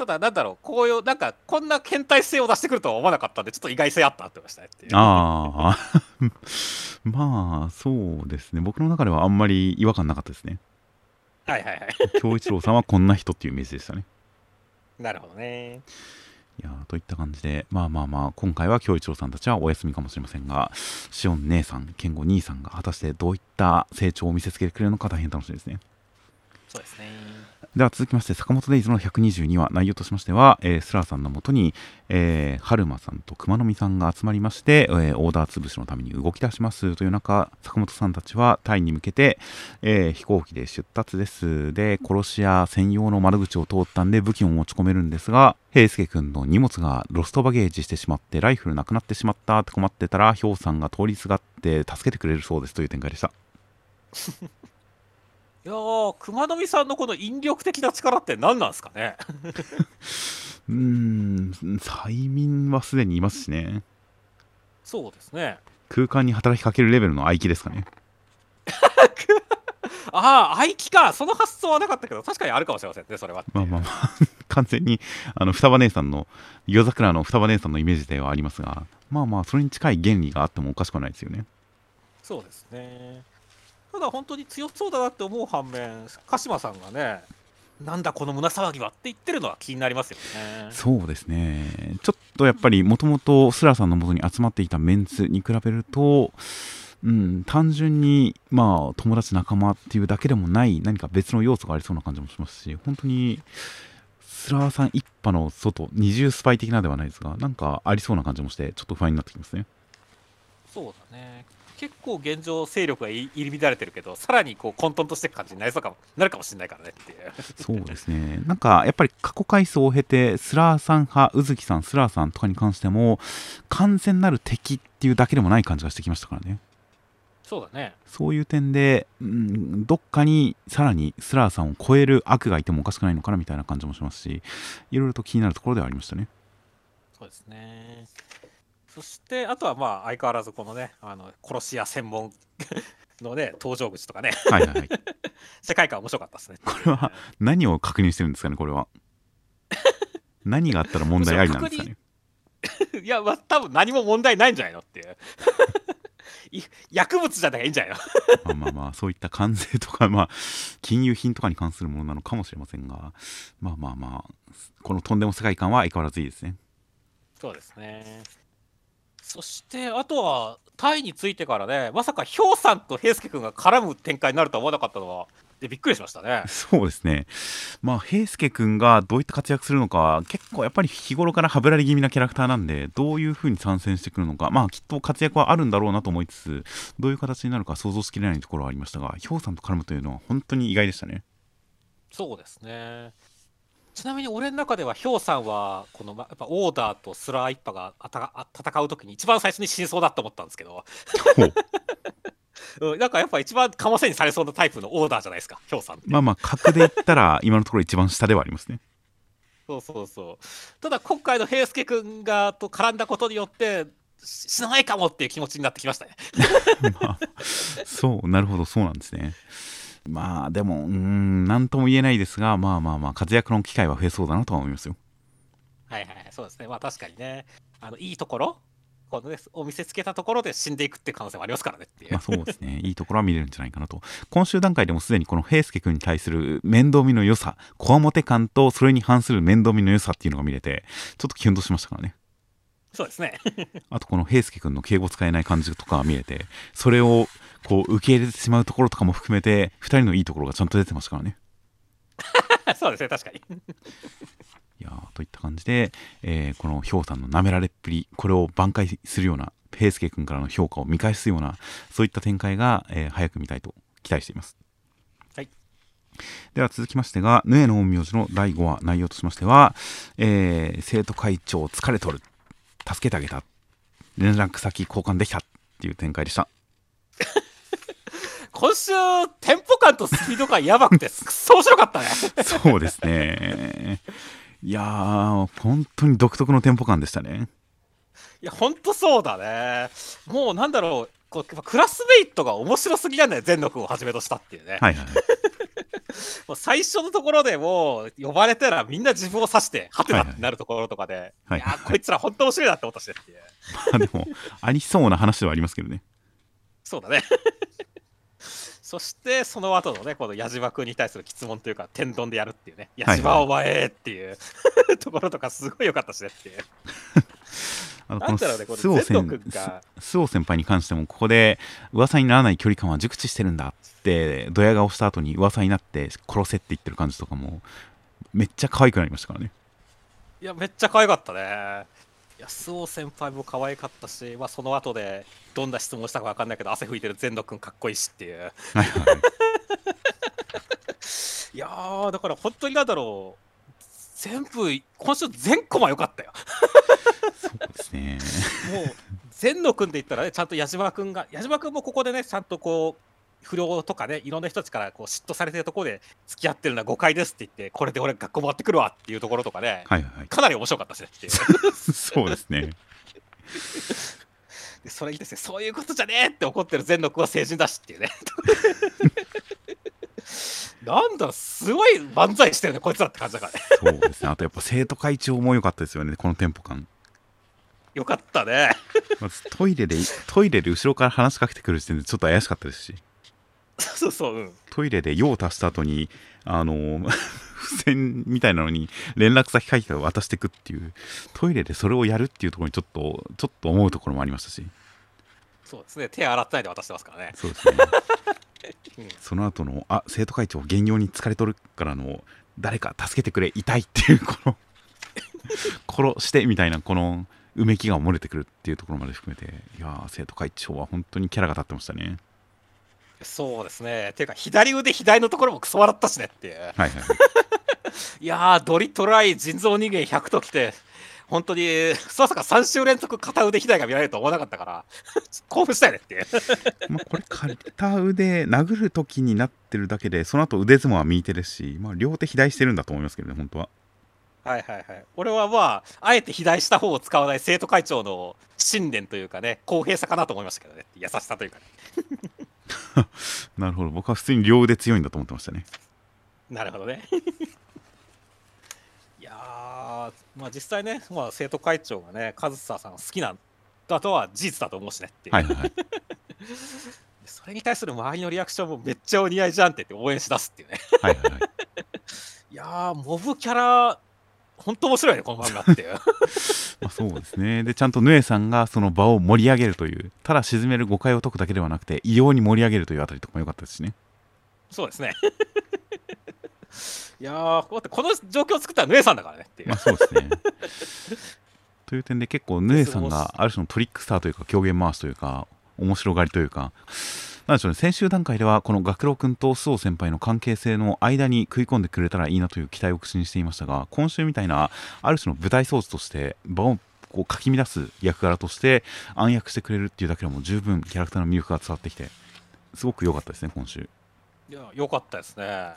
B: ただ、なんだろう、こういう、なんか、こんな変態性を出してくるとは思わなかったんで、ちょっと意外性あったなってましたねっていう。
A: ああ、<laughs> まあ、そうですね。僕の中ではあんまり違和感なかったですね。
B: はいはいはい。
A: 京一郎さんはこんな人っていうイメージでしたね。
B: なるほどね。
A: いやーといった感じで、まあまあまあ、今回は京一郎さんたちはお休みかもしれませんが、シオン姉さん、健吾兄さんが果たしてどういった成長を見せつけてくれるのか大変楽しみですね。
B: そうですね。
A: では続きまして、坂本デイズの122話、内容としましては、えースラーさんのもとに、えー、春馬さんと熊野美さんが集まりまして、えーオーダー潰しのために動き出しますという中、坂本さんたちはタイに向けて、えー飛行機で出発です。で、殺し屋専用の窓口を通ったんで武器を持ち込めるんですが、平介君の荷物がロストバゲージしてしまって、ライフルなくなってしまったって困ってたら、ヒョウさんが通りすがって助けてくれるそうですという展開でした。
B: いやー、熊野美さんのこの引力的な力って何なんですかね？<laughs>
A: うーん、催眠はすでにいますしね。
B: そうですね。
A: 空間に働きかけるレベルの合気ですかね。<laughs>
B: ああ、合気か。その発想はなかったけど、確かにあるかもしれませんね、それは。
A: まあまあまあ、<laughs> 完全にあの双葉姉さんの、夜桜の双葉姉さんのイメージではありますが、まあまあ、それに近い原理があってもおかしくはないですよね。
B: そうですね。ただ本当に強そうだなって思う反面、鹿島さんがね、なんだこの胸騒ぎはって言ってるのは気になりますよね。
A: そうですね。ちょっとやっぱり、もともとスラさんのもとに集まっていたメンツに比べると、うん、単純に、まあ、友達仲間っていうだけでもない何か別の要素がありそうな感じもしますし、本当に、スラーさん一派の外、二重スパイ的なではないですが、なんかありそうな感じもして、ちょっと不安になってきますね。
B: そうだね。結構現状勢力が入り乱れてるけど、さらにこう混沌としていく感じになりそうかもなるかもしれないからねっていう。
A: そうですね。なんか、やっぱり過去回数を経て、スラーさん派、宇月さん、スラーさんとかに関しても、完全なる敵っていうだけでもない感じがしてきましたからね。
B: そうだね。
A: そういう点で、うん、どっかにさらにスラーさんを超える悪がいてもおかしくないのかなみたいな感じもしますし、いろいろと気になるところではありましたね。
B: そうですね。そして、あとはまあ相変わらずこのね、あの殺し屋専門 <laughs> のね、登場口とかね、
A: はいはいはい。<laughs>
B: 世界観面白かったですね。
A: これは何を確認してるんですかね、これは。<laughs> 何があったら問題ありなんですかね。
B: いや、まあ、多分何も問題ないんじゃないのっていう。い薬物じゃないいいんじゃないの？
A: まあまあまあ、そういった関税とか、まあ、金融品とかに関するものなのかもしれませんが、まあまあまあ、このとんでも世界観は相変わらずいいですね。
B: そうですね。そして、あとは、タイについてからね、まさか、ヒョウさんと平介君が絡む展開になるとは思わなかったのは、でびっくりしましたね。<laughs>
A: そうですね。まあ、平介君がどういった活躍するのかは、結構やっぱり日頃からはぶられ気味なキャラクターなんで、どういう風に参戦してくるのか、まあ、きっと活躍はあるんだろうなと思いつつ、どういう形になるか想像しきれないところはありましたが、ヒョウさんと絡むというのは本当に意外でしたね。
B: そうですね。ちなみに俺の中では、ヒョウさんは、この、まやっぱオーダーとスラー一派があたあ戦うときに一番最初に死にそうだと思ったんですけど、
A: ほう <laughs>
B: うん、なんかやっぱ一番かませにされそうなタイプのオーダーじゃないですか、ヒョウさん。
A: まあまあ、格で言ったら、今のところ一番下ではありますね。
B: そうそうそう。ただ今回の平介君がと絡んだことによって、し死なないかもっていう気持ちになってきましたね。<laughs>
A: まあ、そう、なるほど、そうなんですね。まあ、でも、うーん、なんとも言えないですが、まあまあまあ、活躍の機会は増えそうだなとは思いますよ。
B: はいはいはい、そうですね。まあ確かにね、あのいいところ、このね、お見せつけたところで死んでいくっていう可能性もありますからねっていう。
A: まあそうですね、いいところは見れるんじゃないかなと。今週段階でもすでにこの平介君に対する面倒見の良さ、こわもて感とそれに反する面倒見の良さっていうのが見れて、ちょっとキュンとしましたからね。
B: そうですね。<laughs>
A: あとこの平介君の敬語使えない感じとか見れて、それをこう受け入れてしまうところとかも含めて、2人のいいところがちゃんと出てましたからね。<laughs>
B: そうですね、確かに。
A: いやーといったた感じで、えー、このひょうさんの舐められっぷりこれを挽回するような平介君からの評価を見返すようなそういった展開が、えー、早く見たいと期待しています。
B: はい、
A: では続きましてが「ヌエの陰陽師」の第5話内容としましては、えー、生徒会長疲れとる助けてあげた連絡先交換できたっていう展開でした。<laughs>
B: 今週テンポ感とスピード感やばくてくそ面白かったね。
A: そうですね。いやー本当に独特のテンポ感でしたね。
B: いやほんとそうだね。もうなんだろうこうクラスメイトが面白すぎなんだよ全力をはじめとしたっていうね、
A: はいはい、
B: もう最初のところでもう呼ばれたらみんな自分を指してはてなってなるところとかで、はいはい、いやこいつら本当面白いなって思ったし。ねっていう
A: まあでもありそうな話ではありますけどね。
B: そうだねそしてその後のねこの矢島君に対する質問というか天丼でやるっていうね。矢島お前っていう、はい、ところとかすごい良かったしね。っていう
A: あのこの周防先先輩に関してもここで噂にならない距離感は熟知してるんだってドヤ顔した後に噂になって殺せって言ってる感じとかもめっちゃ可愛くなりましたからね。
B: いやめっちゃ可愛かったね安尾先輩も可愛かったし、まあ、その後でどんな質問したか分かんないけど汗拭いてる全野君かっこいいしっていう。はい <laughs> やーだから本当になんだろう全部今週全コマ良かったよ。
A: そうですね
B: もう全野君で言ったらねちゃんと矢島君が矢島君もここでねちゃんとこう不良とかねいろんな人たちからこう嫉妬されてるところで付き合ってるのは誤解ですって言ってこれで俺学校回ってくるわっていうところとかね、
A: はいはい、
B: かなり面白かったですねっていう。
A: そ <laughs> うですね
B: でそれにですね。そういうことじゃねえって怒ってる全の子は成人だしっていうね。なんだすごい万歳してるねこいつらって感じだからね。
A: そうですね。あとやっぱ生徒会長も良かったですよねこのテンポ感。
B: よかったね。
A: まずトイレでトイレで後ろから話しかけてくる時点でちょっと怪しかったですし
B: そうそう、うん、
A: トイレで用を足した後にあの <laughs> 付箋みたいなのに連絡先書いて渡していくっていうトイレでそれをやるっていうところにちょっとちょっと思うところもありましたし。
B: そうですね。手洗ってないで渡してますからね。
A: そうですね、うん、その後のあ生徒会長減業に疲れとるからの誰か助けてくれ痛いっていうこの <laughs> 殺してみたいなこのうめきが漏れてくるっていうところまで含めていや生徒会長は本当にキャラが立ってましたね
B: そうですね。ていうか、左腕、左のところもクソ笑ったしねっていう。はいはい、<laughs> いやー、ドリトライ、人造人間100ときて、本当に、まさか3週連続片腕左が見られると思わなかったから、<laughs> 興奮したよねっていう。<laughs>
A: まあこれ、片腕、殴るときになってるだけで、その後腕相撲は右手ですし、まあ、両手左してるんだと思いますけどね、本当は。
B: はいはいはい。俺はまあ、あえて左した方を使わない生徒会長の信念というかね、公平さかなと思いましたけどね、優しさというかね。<laughs>
A: なるほど。僕は普通に両腕強いんだと思ってましたね。
B: なるほどね。<laughs> いやまあ実際ね、まあ、生徒会長がね上総さん好きなんだとは事実だと思うしねっていう、はいはい、<laughs> それに対する周りのリアクションもめっちゃお似合いじゃんって言って応援し出すっていうね。はいはい、はい、いやモブキャラ本当面白いねこの漫画っていう。<laughs>
A: まあそうですね。でちゃんとヌエさんがその場を盛り上げるというただ沈める誤解を解くだけではなくて異様に盛り上げるというあたりとかも良かったですしね。
B: そうですね。<laughs> いやーここの状況を作ったらヌエさんだからねっていう。
A: まあそうですね。<laughs> という点で結構ヌエさんがある種のトリックスターというか狂言回しというか面白がりというかなんでしょうね、先週段階ではこの学郎君と須藤先輩の関係性の間に食い込んでくれたらいいなという期待を口にしていましたが今週みたいなある種の舞台装置として場をこうかき乱す役柄として暗躍してくれるっていうだけでも十分キャラクターの魅力が伝わってきてすごく良かったですね今週。
B: いや良かったですね。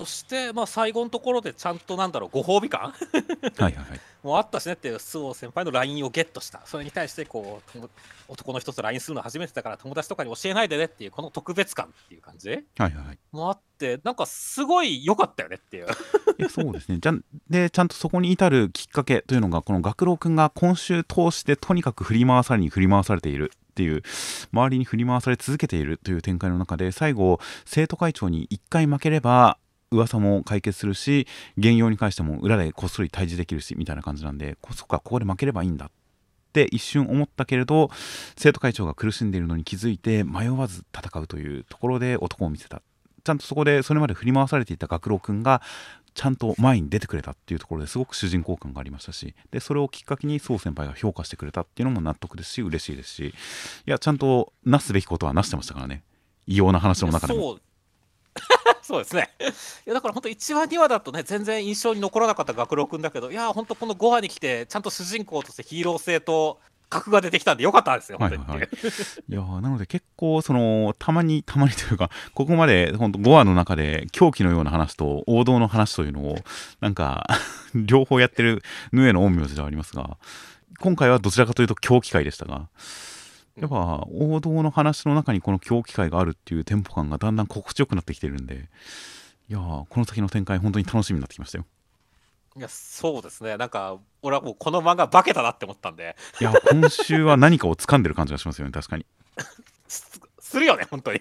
B: そして、まあ、最後のところでちゃんとなんだろうご褒美感？<laughs> はいはい、はい、もうあったしねっていう周防先輩の LINE をゲットした。それに対してこう男の人と LINE するの初めてだから友達とかに教えないでねっていうこの特別感っていう感じ、はいはい、もあってなんかすごい良かったよねっていう。<laughs>
A: いやそうですね。じゃでちゃんとそこに至るきっかけというのがこの学郎君が今週通してとにかく振り回されに振り回されているっていう周りに振り回され続けているという展開の中で最後生徒会長に1回負ければ噂も解決するし原用に関しても裏でこっそり退治できるしみたいな感じなんでそっかここで負ければいいんだって一瞬思ったけれど生徒会長が苦しんでいるのに気づいて迷わず戦うというところで男を見せた。ちゃんとそこでそれまで振り回されていた学郎君がちゃんと前に出てくれたっていうところですごく主人公感がありましたしでそれをきっかけに宋先輩が評価してくれたっていうのも納得ですし嬉しいですしいやちゃんとなすべきことはなしてましたからね。異様な話の中でも。
B: そうですね。<laughs> いやだから本当1話2話だとね全然印象に残らなかった学郎くんだけどいや本当この5話に来てちゃんと主人公としてヒーロー性と格が出てきたんでよかったですよ本当に、
A: はいはいはいいやーなので結構そのたまにたまにというかここまで本当5話の中で狂気のような話と王道の話というのをなんか <laughs> 両方やってるヌエの陰陽師ではありますが今回はどちらかというと狂気会でしたがやっぱ王道の話の中にこの狂気会があるっていうテンポ感がだんだん心地よくなってきてるんでいやーこの先の展開本当に楽しみになってきましたよ。
B: いやそうですね。なんか俺はもうこの漫画化けたなって思ったんで。
A: いや今週は何かを掴んでる感じがしますよね確かに。<laughs>
B: すするよね本当に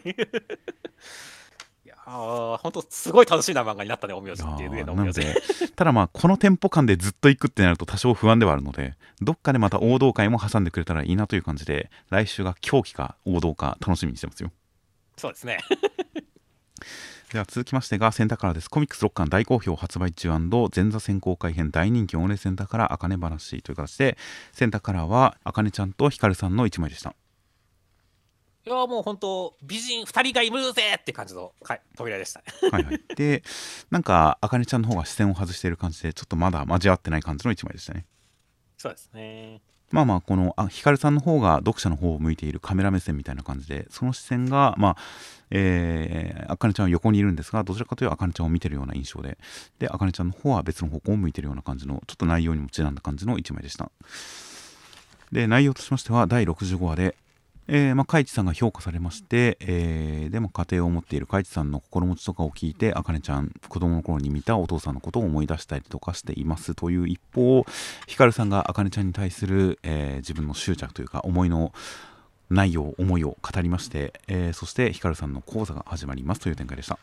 B: いやー本当すごい楽しいな漫画になったね陰陽師っていうね
A: なのでただまあこのテンポ感でずっと行くってなると多少不安ではあるのでどっかでまた王道会も挟んでくれたらいいなという感じで来週が狂気か王道か楽しみにしてますよ。
B: そうですね。<laughs>
A: では続きましてがセンターカラーです。コミックス6巻大好評発売中前座選考会編大人気オンレセンターかね話という形でセンターカラーはあかねちゃんとひかるさんの1枚でした
B: いやーもう本当美人2人がいるぜって感じの、はい、扉でしたね。
A: はいはい。でなんかあかねちゃんの方が視線を外している感じでちょっとまだ交わってない感じの1枚でしたね。
B: そうですね。
A: まあまあこのあヒカルさんの方が読者の方を向いているカメラ目線みたいな感じでその視線がまあえー、あかねちゃんは横にいるんですがどちらかというとあかねちゃんを見てるような印象でであかねちゃんの方は別の方向を向いてるような感じのちょっと内容にもちなんだ感じの1枚でした。で内容としましては第65話でえーまあ、海地さんが評価されまして、えーでも家庭を持っている海地さんの心持ちとかを聞いてあかねちゃん子供の頃に見たお父さんのことを思い出したりとかしています。という一方ひかるさんがあかねちゃんに対する、えー自分の執着というか思いの内容思いを語りまして、えそしてひかるさんの講座が始まりますという展開でした。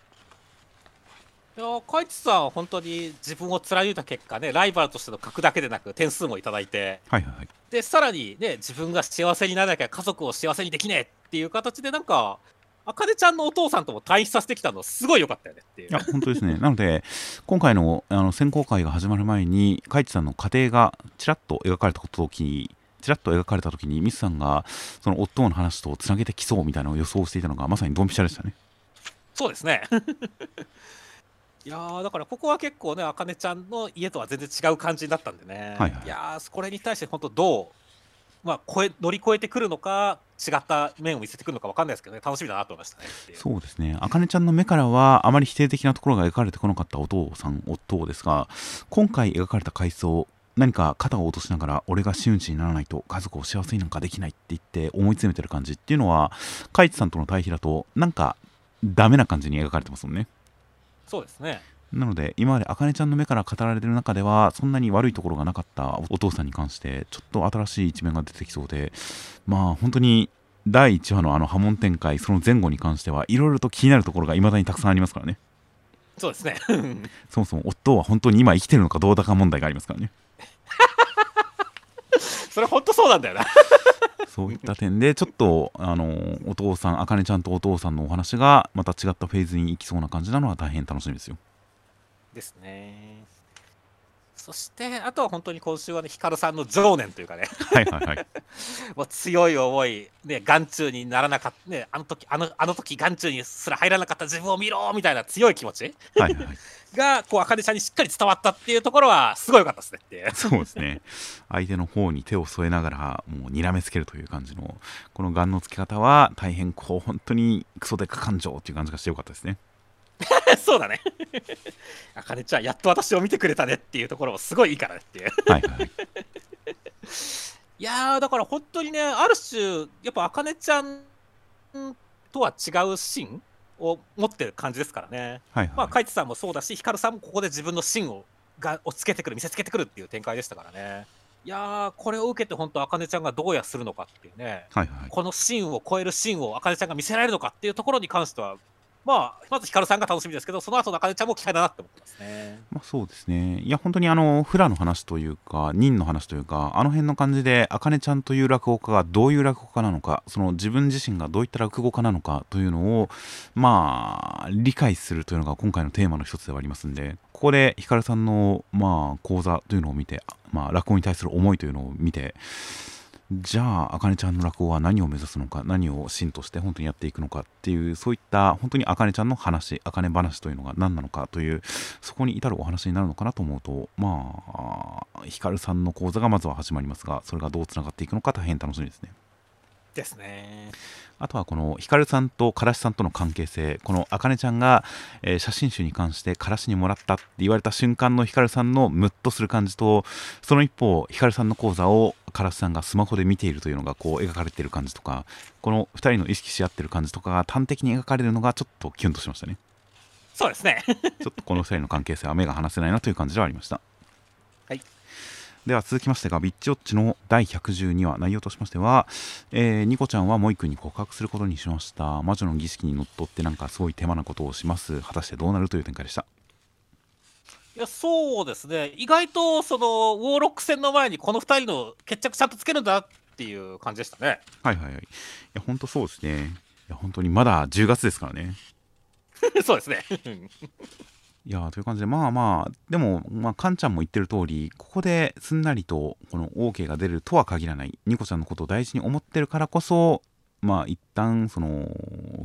B: いやーカイツさんは本当に自分を貫いた結果ねライバルとしての格だけでなく点数もいただいて
A: はいはいはい。
B: でさらにね自分が幸せにならなきゃ家族を幸せにできねえっていう形でなんかあかねちゃんのお父さんとも対比させてきたのすごい良かったよねっていう。
A: いや本当ですね。なので今回のあの選考会が始まる前に海地さんの家庭がちらっと描かれた時にちらっと描かれた時にミスさんがその夫の話とつなげてきそうみたいなのを予想していたのがまさにドンピシャでしたね。
B: そうですねいやーだからここは結構ねあかねちゃんの家とは全然違う感じになったんでね、
A: はいはい。
B: やーこれに対して本当どうまあ、超え乗り越えてくるのか違った面を見せてくるのか分かんないですけどね。楽しみだなと思いましたね
A: そうですね。あかねちゃんの目からはあまり否定的なところが描かれてこなかったお父さん夫ですが今回描かれた回想何か肩を落としながら俺が真打ちにならないと家族を幸せになんかできないって言って思い詰めてる感じっていうのはカイチさんとの対比だとなんかダメな感じに描かれてますもんね
B: そうですね。
A: なので今まであかねちゃんの目から語られてる中ではそんなに悪いところがなかったお父さんに関してちょっと新しい一面が出てきそうでまあ本当に第1話のあの波紋展開その前後に関してはいろいろと気になるところが未だにたくさんありますからね。
B: そうですね。<laughs>
A: そもそも夫は本当に今生きてるのかどうだか問題がありますからね
B: それ本当そうなんだよな。
A: そういった点でちょっとあのお父さんあかねちゃんとお父さんのお話がまた違ったフェーズに行きそうな感じなのは大変楽しみですよ。
B: ですねそしてあとは本当に今週はねヒカルさんの情念というかね。
A: はいはいはい。<laughs>
B: もう強い思いね眼中にならなかったねあの時あのあの時眼中にすら入らなかった自分を見ろみたいな強い気持ち
A: はいはい。は <laughs> い
B: がこうあかねちゃんにしっかり伝わったっていうところはすごい良かったですね。って
A: そうですね。相手の方に手を添えながらもう睨めつけるという感じのこの眼のつけ方は大変こう本当にクソデカ感情っていう感じがしてよかったですね <laughs>
B: そうだね。あかねちゃんやっと私を見てくれたねっていうところもすごいいいからねっていう。
A: はいはい。は <laughs> い
B: いやーだから本当にねある種やっぱあかねちゃんとは違う芯を持ってる感じですからね。
A: はいはい。
B: まあカイツさんもそうだしヒカルさんもここで自分の芯をがをつけてくる見せつけてくるっていう展開でしたからね。いやーこれを受けて本当あかねちゃんがどうやするのかっていうね。
A: はいはい。
B: この芯を超える芯をあかねちゃんが見せられるのかっていうところに関してはまあ、まずヒカルさんが楽しみですけど、その後中根ちゃんも期待だなって思ってますね。
A: まあ、そうですね。いや、本当にあの、フラの話というか、忍の話というか、あの辺の感じで、あかねちゃんという落語家がどういう落語家なのか、その自分自身がどういった落語家なのかというのを、まあ、理解するというのが今回のテーマの一つではありますんで、ここでヒカルさんの、まあ、講座というのを見て、まあ、落語に対する思いというのを見て、じゃあ、あかねちゃんの落語は何を目指すのか、何を芯として本当にやっていくのかっていう、そういった本当にあかねちゃんの話、あかね話というのが何なのかという、そこに至るお話になるのかなと思うと、まあ、ひかるさんの講座がまずは始まりますが、それがどうつながっていくのか大変楽しみですね。
B: ですね。
A: あとはこのヒカルさんとからしさんとの関係性、このあかねちゃんが、えー、写真集に関してからしにもらったって言われた瞬間のヒカルさんのムッとする感じと、その一方、ヒカルさんの講座をからしさんがスマホで見ているというのがこう描かれている感じとか、この2人の意識し合ってる感じとかが端的に描かれるのがちょっとキュンとしましたね。
B: そうですね。<laughs> ち
A: ょっとこの2人の関係性は目が離せないなという感じではありました。では続きましてがビッチウォッチの第112話内容としましては、えー、ニコちゃんはモイ君に告白することにしました。魔女の儀式にのっとってなんかすごい手間なことをします。果たしてどうなるという展開でした？
B: いやそうですね。意外とそのウォーロック戦の前にこの2人の決着ちゃんとつけるんだっていう感じでしたね。
A: はいはいはい。いや本当そうですね。いや本当にまだ10月ですからね。<laughs>
B: そうですね
A: いやという感じでまあまあでもまあカンちゃんも言ってる通りここですんなりとこの OK が出るとは限らない。ニコちゃんのことを大事に思ってるからこそまあ一旦その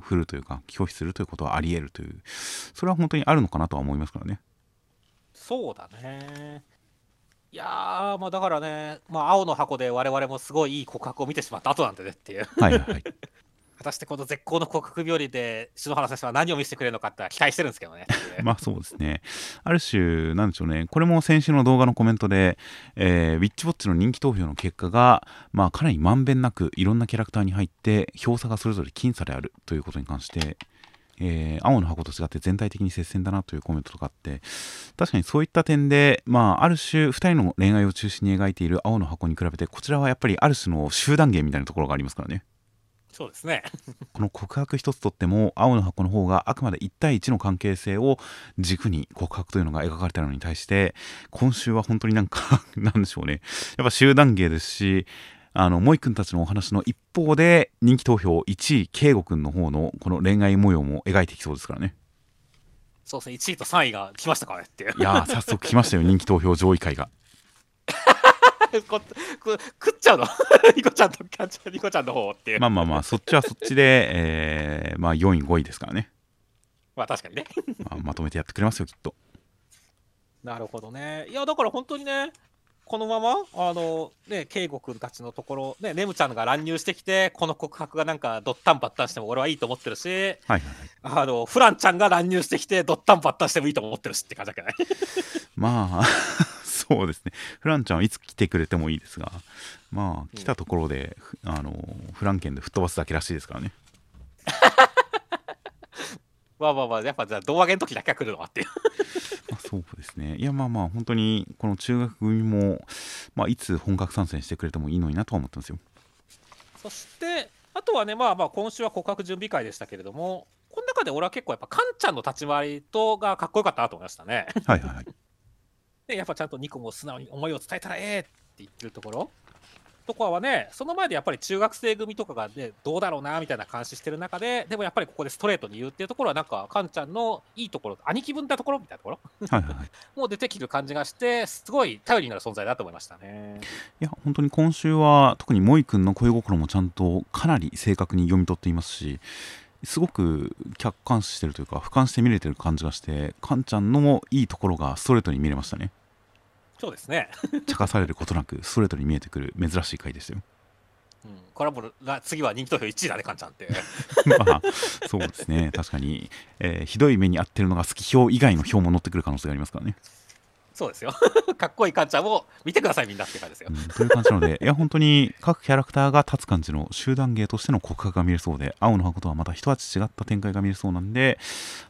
A: 振るというか拒否するということはあり得るというそれは本当にあるのかなとは思いますからね。
B: そうだねいやまあだからね、まあ、青の箱で我々もすごいいい告白を見てしまった後なんでねっていう
A: はいはい、はい
B: 果たしてこの絶好の告白日和で篠原先生は何を見せてくれるのかって期待してるんですけどね。<laughs>
A: まあそうですね。ある種、なんでしょうね、これも先週の動画のコメントで、えー、ウィッチウォッチの人気投票の結果が、まあかなりまんべんなくいろんなキャラクターに入って、票差がそれぞれ僅差であるということに関して、えー、青の箱と違って全体的に接戦だなというコメントとかあって確かにそういった点で、まあ、ある種2人の恋愛を中心に描いている青の箱に比べてこちらはやっぱりある種の集団芸みたいなところがありますからね。
B: そうですね。<laughs>
A: この告白一つとっても青の箱の方があくまで1対1の関係性を軸に告白というのが描かれたのに対して今週は本当になんか <laughs> なんでしょうね。やっぱ集団芸ですしあの萌君たちのお話の一方で人気投票1位圭吾君の方のこの恋愛模様も描いてきそうですからね。
B: そうですね。1位と3位が来ましたからねっていう。
A: いや早速来ましたよ。人気投票上位会が <laughs>
B: ここ食っちゃうの？<laughs> ニコちゃんとキャンちゃんニコちゃんの方っていう。
A: まあまあまあそっちはそっちで、えー、まあ4位5位ですからね。
B: まあ確かにね。
A: まあ、まとめてやってくれますよきっと。
B: なるほどね。いやだから本当にねこのままあのね圭吾君たちのところねねむちゃんが乱入してきてこの告白がなんかドッタンバッタンしても俺はいいと思ってるし、はい
A: はいはい、
B: あのフランちゃんが乱入してきてドッタンバッタンしてもいいと思ってるしって感じだけどね。
A: まあそうですね。フランちゃんはいつ来てくれてもいいですが、まあ、来たところで、うん、あの、フランケンで吹っ飛ばすだけらしいですからね。<laughs>
B: まあまあまあ、やっぱじゃあ、胴上げの時だけは来るのはっていう <laughs>
A: まあそうですね。いや、まあまあ、本当に、この中学組も、まあ、いつ本格参戦してくれてもいいのになとは思ったんですよ。
B: そして、あとはね、まあまあ、今週は告白準備会でしたけれども、この中で俺は結構やっぱ、カンちゃんの立ち回りとがかっこよかったなと思いましたね。
A: はいはいはい。
B: でやっぱちゃんとニコも素直に思いを伝えたらええって言ってるところ。とかはねその前でやっぱり中学生組とかがねどうだろうなみたいな監視してる中ででもやっぱりここでストレートに言うっていうところはなんかカンちゃんのいいところ兄貴分なところみたいなところ。
A: はい、はい、<laughs>
B: もう出てきる感じがしてすごい頼りになる存在だと思いましたね。
A: いや本当に今週は特に萌君の恋心もちゃんとかなり正確に読み取っていますしすごく客観視してるというか俯瞰して見れてる感じがしてカンちゃんのもいいところがストレートに見れましたね
B: そうですね <laughs>
A: 茶化されることなくストレートに見えてくる珍しい回ですよ。
B: うん、これはもう次は人気投票1位だね、カンちゃんって。<laughs>
A: まあ、そうですね、確かに、えー、ひどい目に遭ってるのが好き票以外の票も乗ってくる可能性がありますからね。
B: そうですよ。<laughs> かっこいいカンちゃんを見てください、みんなって感じですよ。
A: うん、という感じなので、いや、本当に各キャラクターが立つ感じの集団芸としての告白が見れそうで、青の箱とはまた一味違った展開が見れそうなんで、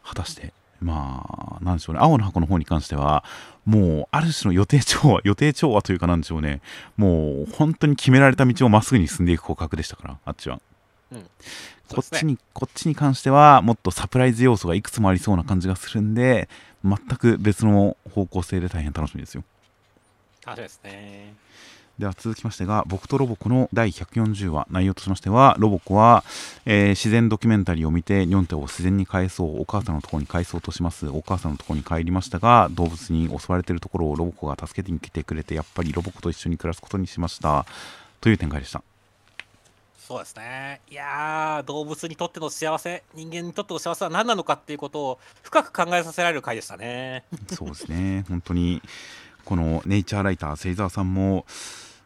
A: 果たしてまあ、なんでしょうね、青の箱の方に関しては、もう、ある種の予定調和、<laughs> 予定調和というかなんでしょうね、もう、本当に決められた道をまっすぐに進んでいく告白でしたから、あっちは。
B: うん。
A: こっちにこっちに関してはもっとサプライズ要素がいくつもありそうな感じがするんで全く別の方向性で大変楽しみですよ。
B: 楽しみですね。
A: では続きましてが僕とロボコの第140話内容としましてはロボコは、えー自然ドキュメンタリーを見てニョンテを自然に返そうお母さんのところに返そうとしますお母さんのところに帰りましたが動物に襲われているところをロボコが助けてに来てくれてやっぱりロボコと一緒に暮らすことにしましたという展開でした
B: そうですね。いやー、動物にとっての幸せ、人間にとっての幸せは何なのかっていうことを深く考えさせられる回でしたね。
A: そうですね本当にこのネイチャーライター芹沢さんも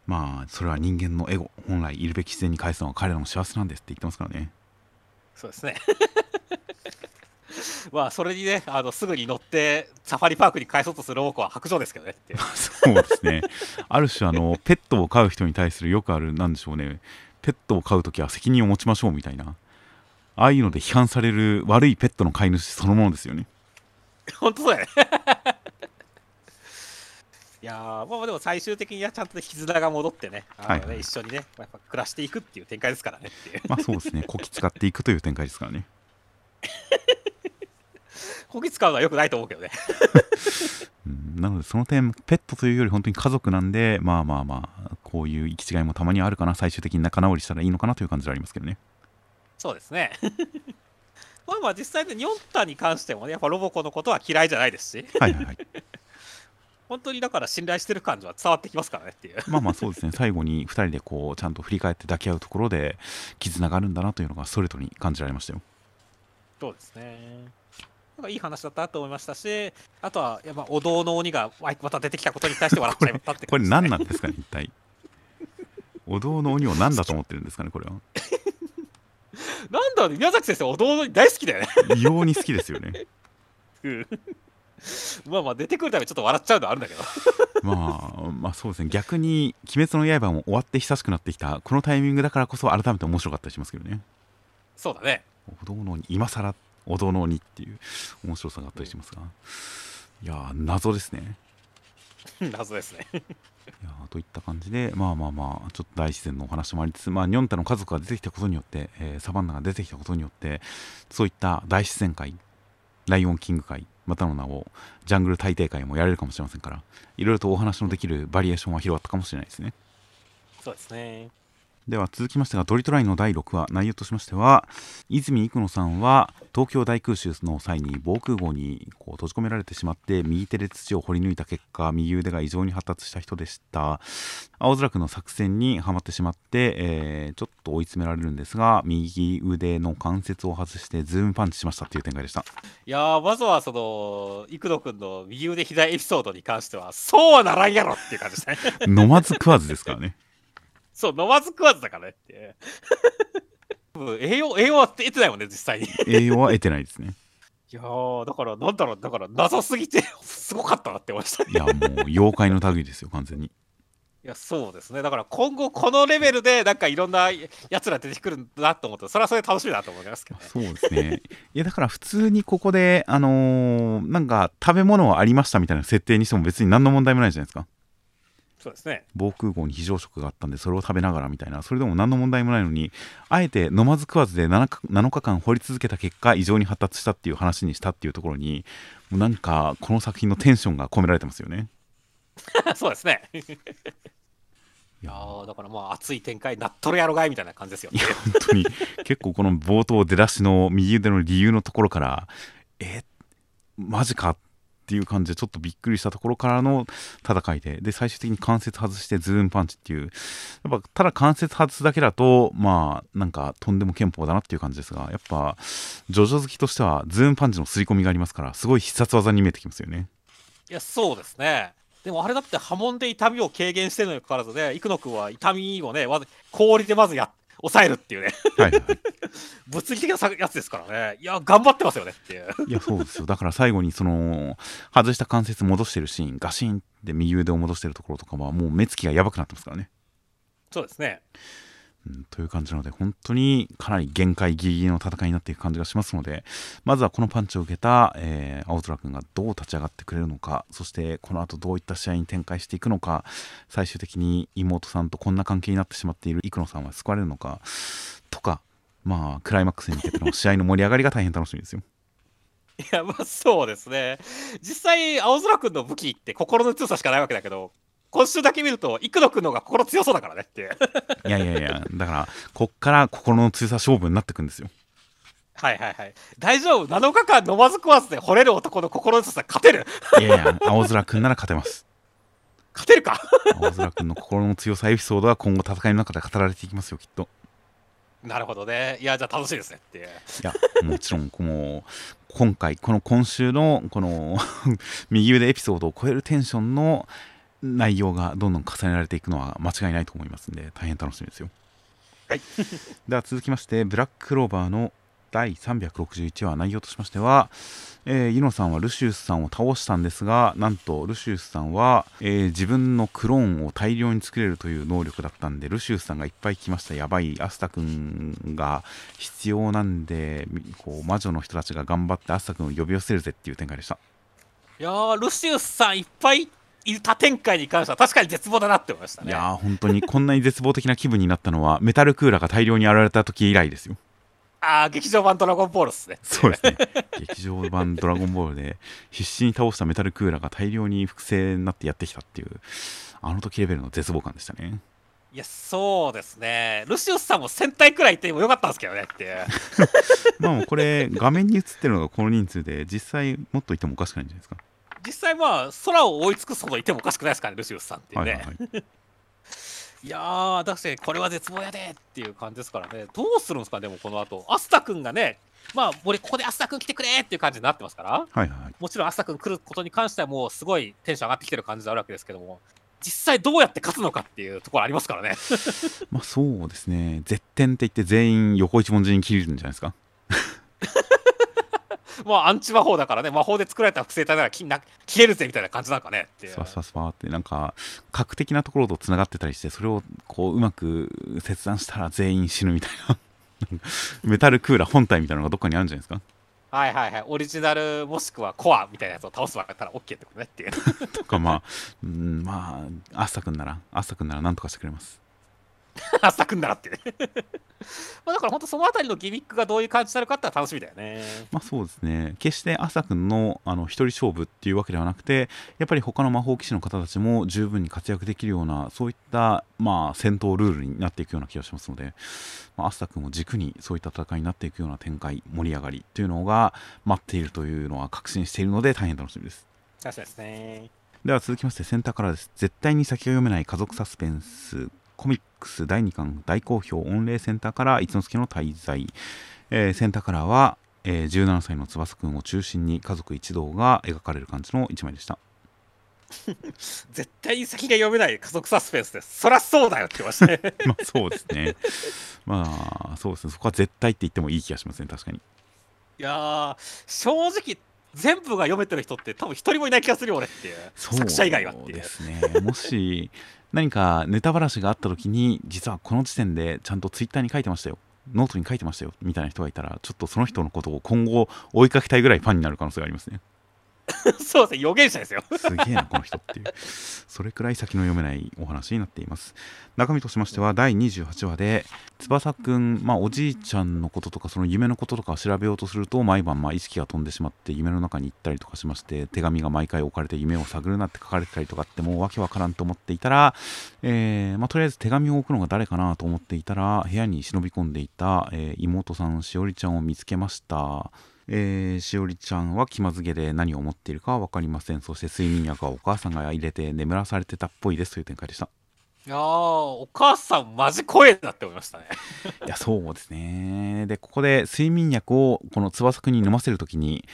A: まあそれは人間のエゴ本来いるべき自然に返すのが彼らの幸せなんですって言ってますからね
B: そうですね。<laughs> まあ、それにね、あのすぐに乗ってサファリパークに返そうとするロボコは白状ですけどね。<laughs>
A: そうですねある種あのペットを飼う人に対するよくあるなんでしょうねペットを飼う時は責任を持ちましょうみたいなああいうので批判される悪いペットの飼い主そのものですよね <laughs>
B: 本当だよね。いやーまあでも最終的にはちゃんとね絆が戻ってね、あのね
A: はいはい
B: 一緒にね、やっぱ暮らしていくっていう展開ですからねっていう。<laughs>
A: まあそうですねこき使っていくという展開ですからね <laughs>
B: こき使うのはよくないと思うけどね。<laughs>
A: うんなのでその点ペットというより本当に家族なんでまあまあまあこういう行き違いもたまにあるかな最終的に仲直りしたらいいのかなという感じはありますけどね
B: そうですね。まあまあ実際ね、ニョンタに関してもね、やっぱロボコのことは嫌いじゃないですし、
A: はいはいはい
B: 本当にだから信頼してる感じは伝わってきますからねっていう。
A: まあまあそうですね。最後に2人でこうちゃんと振り返って抱き合うところで絆があるんだなというのがストレートに感じられましたよ。
B: そうですね。なんかいい話だったなと思いましたし、あとは、やっぱお堂の鬼がまた出てきたことに対して笑っちゃいまったって
A: これ何なんですかね一体。お堂の鬼を何だと思ってるんですかねこれは。<laughs>
B: なんだろうね。宮崎先生、お堂の鬼大好きだよね。
A: 異様に好きですよね。<laughs>
B: うん <laughs> まあまあ、出てくるたびにちょっと笑っちゃうのはあるんだけど。<laughs>
A: まあまあそうですね逆に「鬼滅の刃」も終わって久しくなってきたこのタイミングだからこそ改めて面白かったりしますけどね
B: そうだね。
A: お堂の鬼今更お堂の鬼っていう面白さがあったりしますがいやー謎ですね
B: 謎ですね。<laughs>
A: いやーといった感じでまあまあまあちょっと大自然のお話もありつつまあニョンタの家族が出てきたことによって、えーサバンナが出てきたことによってそういった大自然界ライオンキング界またの名をジャングル大帝会もやれるかもしれませんからいろいろとお話のできるバリエーションは広がったかもしれないですね
B: そうですね。
A: では続きましてがドリトライの第6話内容としましては泉幾野さんは東京大空襲の際に防空壕にこう閉じ込められてしまって右手で土を掘り抜いた結果右腕が異常に発達した人でした。青空君の作戦にはまってしまって、えーちょっと追い詰められるんですが右腕の関節を外してズームパンチしましたっていう展開でした。
B: いやー、まずはその、幾野くんの右腕左エピソードに関しては、そうはならんやろっていう感じですね。<laughs>
A: 飲まず食わずですからね
B: そう、飲まず食わずだからねって栄養、栄養は得てないもんね、実際に。い
A: 栄養は得てないですね <laughs>
B: やー、だから、なんだろう、だから、謎すぎて、すごかったなって思いました。い
A: いやもう妖怪の類ですよ完全に
B: や、そうですね。だから、今後、このレベルで、なんかいろんなやつら出てくるんだなと思うと、それはそれで楽しみだなと思いますけどね。
A: そうですね。いやだから普通にここで、あのーなんか食べ物はありましたみたいな設定にしても別に何の問題もないじゃないですか。
B: そうですね。
A: 防空壕に非常食があったんでそれを食べながらみたいなそれでも何の問題もないのにあえて飲まず食わずで 7, か7日間掘り続けた結果異常に発達したっていう話にしたっていうところにもうなんかこの作品のテンションが込められてますよね。<laughs>
B: そうですね。い <laughs>
A: いや
B: だからまあ熱い展開なっとるやろがいみたいな感じですよね
A: いや。本当に結構この冒頭出だしの右腕の理由のところからえマジかっていう感じでちょっとびっくりしたところからの戦いでで最終的に関節外してズームパンチっていうやっぱただ関節外すだけだとまあなんかとんでも憲法だなっていう感じですがやっぱジョジョ好きとしてはズームパンチの刷り込みがありますからすごい必殺技に見えてきますよね
B: いや、そうですね。でもあれだって波紋で痛みを軽減してるのにかかわらずね、幾野くんは痛みをね、まず氷でまずや抑えるっていうね、
A: はいはいはい <laughs>
B: 物理的なさやつですからね。いや、頑張ってますよねっていう。
A: いやそうですよだから最後にその外した関節戻してるシーンガシンって右腕を戻してるところとかはもう目つきがやばくなってますからね
B: そうですね。
A: という感じなので本当にかなり限界ギリギリの戦いになっていく感じがしますのでまずはこのパンチを受けた、えー青空君がどう立ち上がってくれるのかそしてこの後どういった試合に展開していくのか最終的に妹さんとこんな関係になってしまっている生野さんは救われるのかとかまあクライマックスに向けての試合の盛り上がりが大変楽しみですよ
B: いや、まあそうですね。実際、青空くんの武器って心の強さしかないわけだけど、今週だけ見ると、幾野くんの方が心強そうだからねっていう。
A: いやいやいやだからこっから心の強さ勝負になってくんですよ
B: はいはいはい。大丈夫 ?7 日間飲まず食わずで惚れる男の心の強さ勝てる
A: いやいや青空くんなら勝てます
B: 勝てるか？
A: 青空くんの心の強さエピソードは今後戦いの中で語られていきますよきっと
B: なるほどね。いや、じゃあ楽しいですねっていう。
A: いやもちろんこの今回この今週のこの <laughs> 右腕エピソードを超えるテンションの内容がどんどん重ねられていくのは間違いないと思いますんで大変楽しみですよ。
B: はい。<laughs>
A: では続きましてブラッククローバーの第361話内容としましては、えーユノさんはルシウスさんを倒したんですがなんとルシウスさんは、えー自分のクローンを大量に作れるという能力だったんでルシウスさんがいっぱい来ました。やばい。アスタ君が必要なんでみこう魔女の人たちが頑張ってアスタ君を呼び寄せるぜっていう展開でした。
B: いやー、ルシウスさんいっぱいいる多展開に関しては確かに絶望だなって思いましたね。
A: いやー本当にこんなに絶望的な気分になったのはメタルクーラーが大量に現れた時以来ですよ
B: ああ、劇場版ドラゴンボールっすね。
A: そうですね劇場版「ドラゴンボール」で必死に倒したメタルクーラーが大量に複製になってやってきたっていうあの時レベルの絶望感でしたね
B: いや、そうですね。ルシウスさんも1000体くらいいてもよかったんですけどねって。<laughs>
A: まあもうこれ画面に映ってるのがこの人数で実際もっといてもおかしくないんじゃないですか
B: 実際まあ、空を追い尽くすほどいてもおかしくないですからね、ルシウスさんっていうね。
A: はいはいはい <laughs>
B: いやー、だしてこれは絶望やでっていう感じですからね。どうするんですか、でもこの後。アスタ君がね、まあ、俺ここでアスタ君来てくれっていう感じになってますから。
A: はいはい
B: もちろんアスタ君来ることに関してはもうすごいテンション上がってきてる感じであるわけですけども、実際どうやって勝つのかっていうところありますからね。<laughs>
A: まあそうですね絶点って言って全員横一文字に切れるんじゃないですか <laughs>
B: まあアンチ魔法だからね、魔法で作られた複製体ならきな切れるぜみたいな感じなんかね。って。
A: ス。パスパスパってなんか核的なところとつながってたりしてそれをこううまく切断したら全員死ぬみたいな。<laughs> メタルクーラー本体みたいなのがどっかにあるんじゃないですか？
B: はいはいはい。オリジナルもしくはコアみたいなやつを倒すわけだったら OK ってことね。っていう。<laughs>
A: とかまあうんまあアスタ君ならアスタ君なら何とかしてくれます
B: アスタ君ならって。<laughs> まあだから本当そのあたりのギミックがどういう感じになるかって楽しみだよね。
A: まあそうですね決してアスタ君のあの一人勝負っていうわけではなくてやっぱり他の魔法騎士の方たちも十分に活躍できるようなそういったまあ戦闘ルールになっていくような気がしますので、まあ、アスタ君を軸にそういった戦いになっていくような展開盛り上がりっていうのが待っているというのは確信しているので大変楽しみです
B: 確かにですね。
A: では続きましてセンターからです絶対に先が読めない家族サスペンスコミックス第2巻大好評御礼センターから一之輔の滞在、えーセンターカラーは、えー17歳の翼くんを中心に家族一同が描かれる感じの一枚でした。<laughs>
B: 絶対に先が読めない家族サスペンスです。そりゃそうだよって言ってましたね。<laughs>
A: まあそうですね。まあそうですね。そこは絶対って言ってもいい気がしますね確かに。
B: いやー、正直、全部が読めてる人って多分一人もいない気がするよ俺っていう。作者以外はっていう
A: で。すねもし何かネタばらしがあった時に実はこの時点でちゃんとツイッターに書いてましたよノートに書いてましたよみたいな人がいたらちょっとその人のことを今後追いかけたいぐらいファンになる可能性がありますね <laughs>
B: そうですね、予言者ですよ。
A: すげえなこの人っていう。それくらい先の読めないお話になっています。中身としましては第28話で翼くん、まあ、おじいちゃんのこととかその夢のこととかを調べようとすると毎晩まあ意識が飛んでしまって夢の中に行ったりとかしまして手紙が毎回置かれて夢を探るなって書かれてたりとかってもうわけわからんと思っていたら、えーまあ、とりあえず手紙を置くのが誰かなと思っていたら部屋に忍び込んでいた、えー妹さんしおりちゃんを見つけましたえーしおりちゃんは気まずげで何を思っているかは分かりません。そして睡眠薬はお母さんが入れて眠らされてたっぽいですという展開でした。
B: いやー、お母さんマジ声だって思いましたね。<laughs>
A: いやそうですね。でここで睡眠薬をこの翼くんに飲ませるときに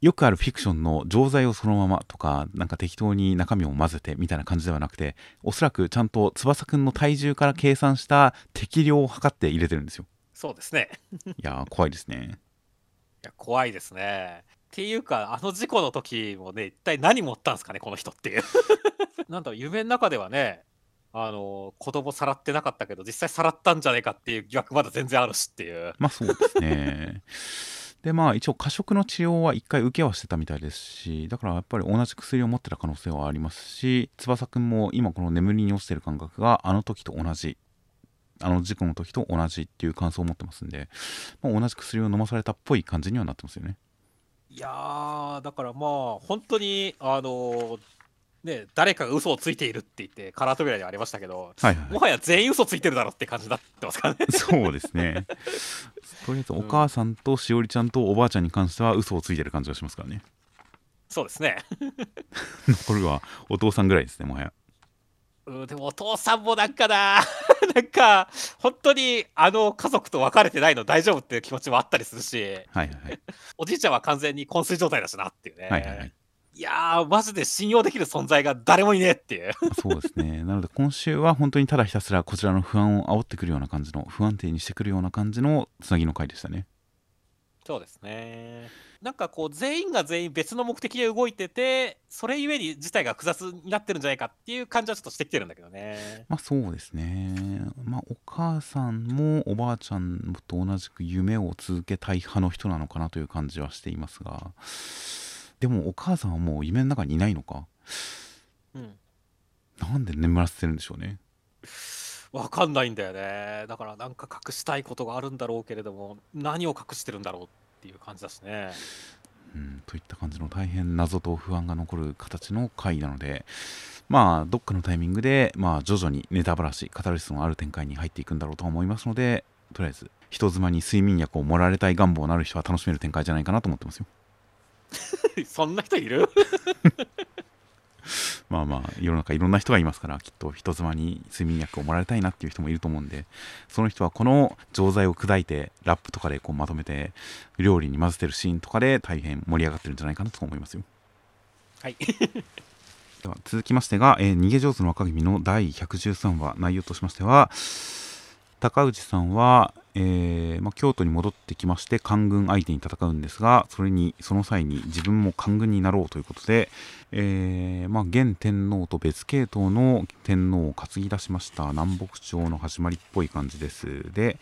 A: よくあるフィクションの錠剤をそのままとかなんか適当に中身を混ぜてみたいな感じではなくておそらくちゃんと翼くんの体重から計算した適量を測って入れてるんですよ。
B: そうですね。<laughs>
A: いやー怖いですね。
B: いや、怖いですね。っていうか、あの事故の時もね、一体何持ったんですかね、この人っていう。<laughs> なんだろう、夢の中ではね、あの、子供さらってなかったけど、実際さらったんじゃねえかっていう疑惑まだ全然あるしっていう。
A: まあそうですね。でまあ一応過食の治療は一回受けはしてたみたいですしだからやっぱり同じ薬を持ってた可能性はありますし翼くんも今この眠りに落ちてる感覚があの時と同じあの事故の時と同じっていう感想を持ってますんで、まあ、同じ薬を飲まされたっぽい感じにはなってますよね。
B: いやーだからまあ本当にあのね誰かが嘘をついているって言ってカラー扉にありましたけど、
A: はいはい
B: もはや全員嘘ついてるだろって感じになってますからね
A: そうですね。とりあえずお母さんとしおりちゃんとおばあちゃんに関しては嘘をついてる感じがしますからね。
B: そうですね <laughs>
A: 残るはお父さんぐらいですね、もはや。
B: うんでもお父さんもなんかな <laughs> なんか本当にあの家族と別れてないの大丈夫っていう気持ちもあったりするし
A: はいはいはい。
B: おじいちゃんは完全に昏睡状態だしなっていうね、
A: はいはいはい
B: いやーマジで信用できる存在が誰もいねえっていう
A: そうですね。なので今週は本当にただひたすらこちらの不安を煽ってくるような感じの、不安定にしてくるような感じのつなぎの回でしたね。
B: そうですねなんかこう全員が全員別の目的で動いててそれゆえに事態が複雑になってるんじゃないかっていう感じはちょっとしてきてるんだけどね。
A: まあそうですね。まあお母さんもおばあちゃんと同じく夢を続けたい派の人なのかなという感じはしていますが、でもお母さんはもう夢の中にいないのか？
B: うん。
A: なんで眠らせてるんでしょうね。
B: わかんないんだよね。だからなんか隠したいことがあるんだろうけれども何を隠してるんだろうっていう感じだしね
A: うん、といった感じの大変謎と不安が残る形の回なので、まあ、どっかのタイミングで、まあ、徐々にネタばらし、カタルシスのある展開に入っていくんだろうとは思いますので、とりあえず、人妻に睡眠薬を盛られたい願望のある人は楽しめる展開じゃないかなと思ってますよ。<laughs>
B: そんな人いる？<laughs>
A: まあまあ、世の中いろんな人がいますから、きっと人妻に睡眠薬をもらいたいなっていう人もいると思うんで、その人はこの錠剤を砕いて、ラップとかでこうまとめて、料理に混ぜてるシーンとかで大変盛り上がってるんじゃないかなと思いますよ。
B: はい
A: では続きましてが、えー逃げ上手の若君の第113話内容としましては高氏さんは、えーま、京都に戻ってきまして官軍相手に戦うんですがそれにその際に自分も官軍になろうということで、えーま、現天皇と別系統の天皇を担ぎ出しました南北朝の始まりっぽい感じです。で、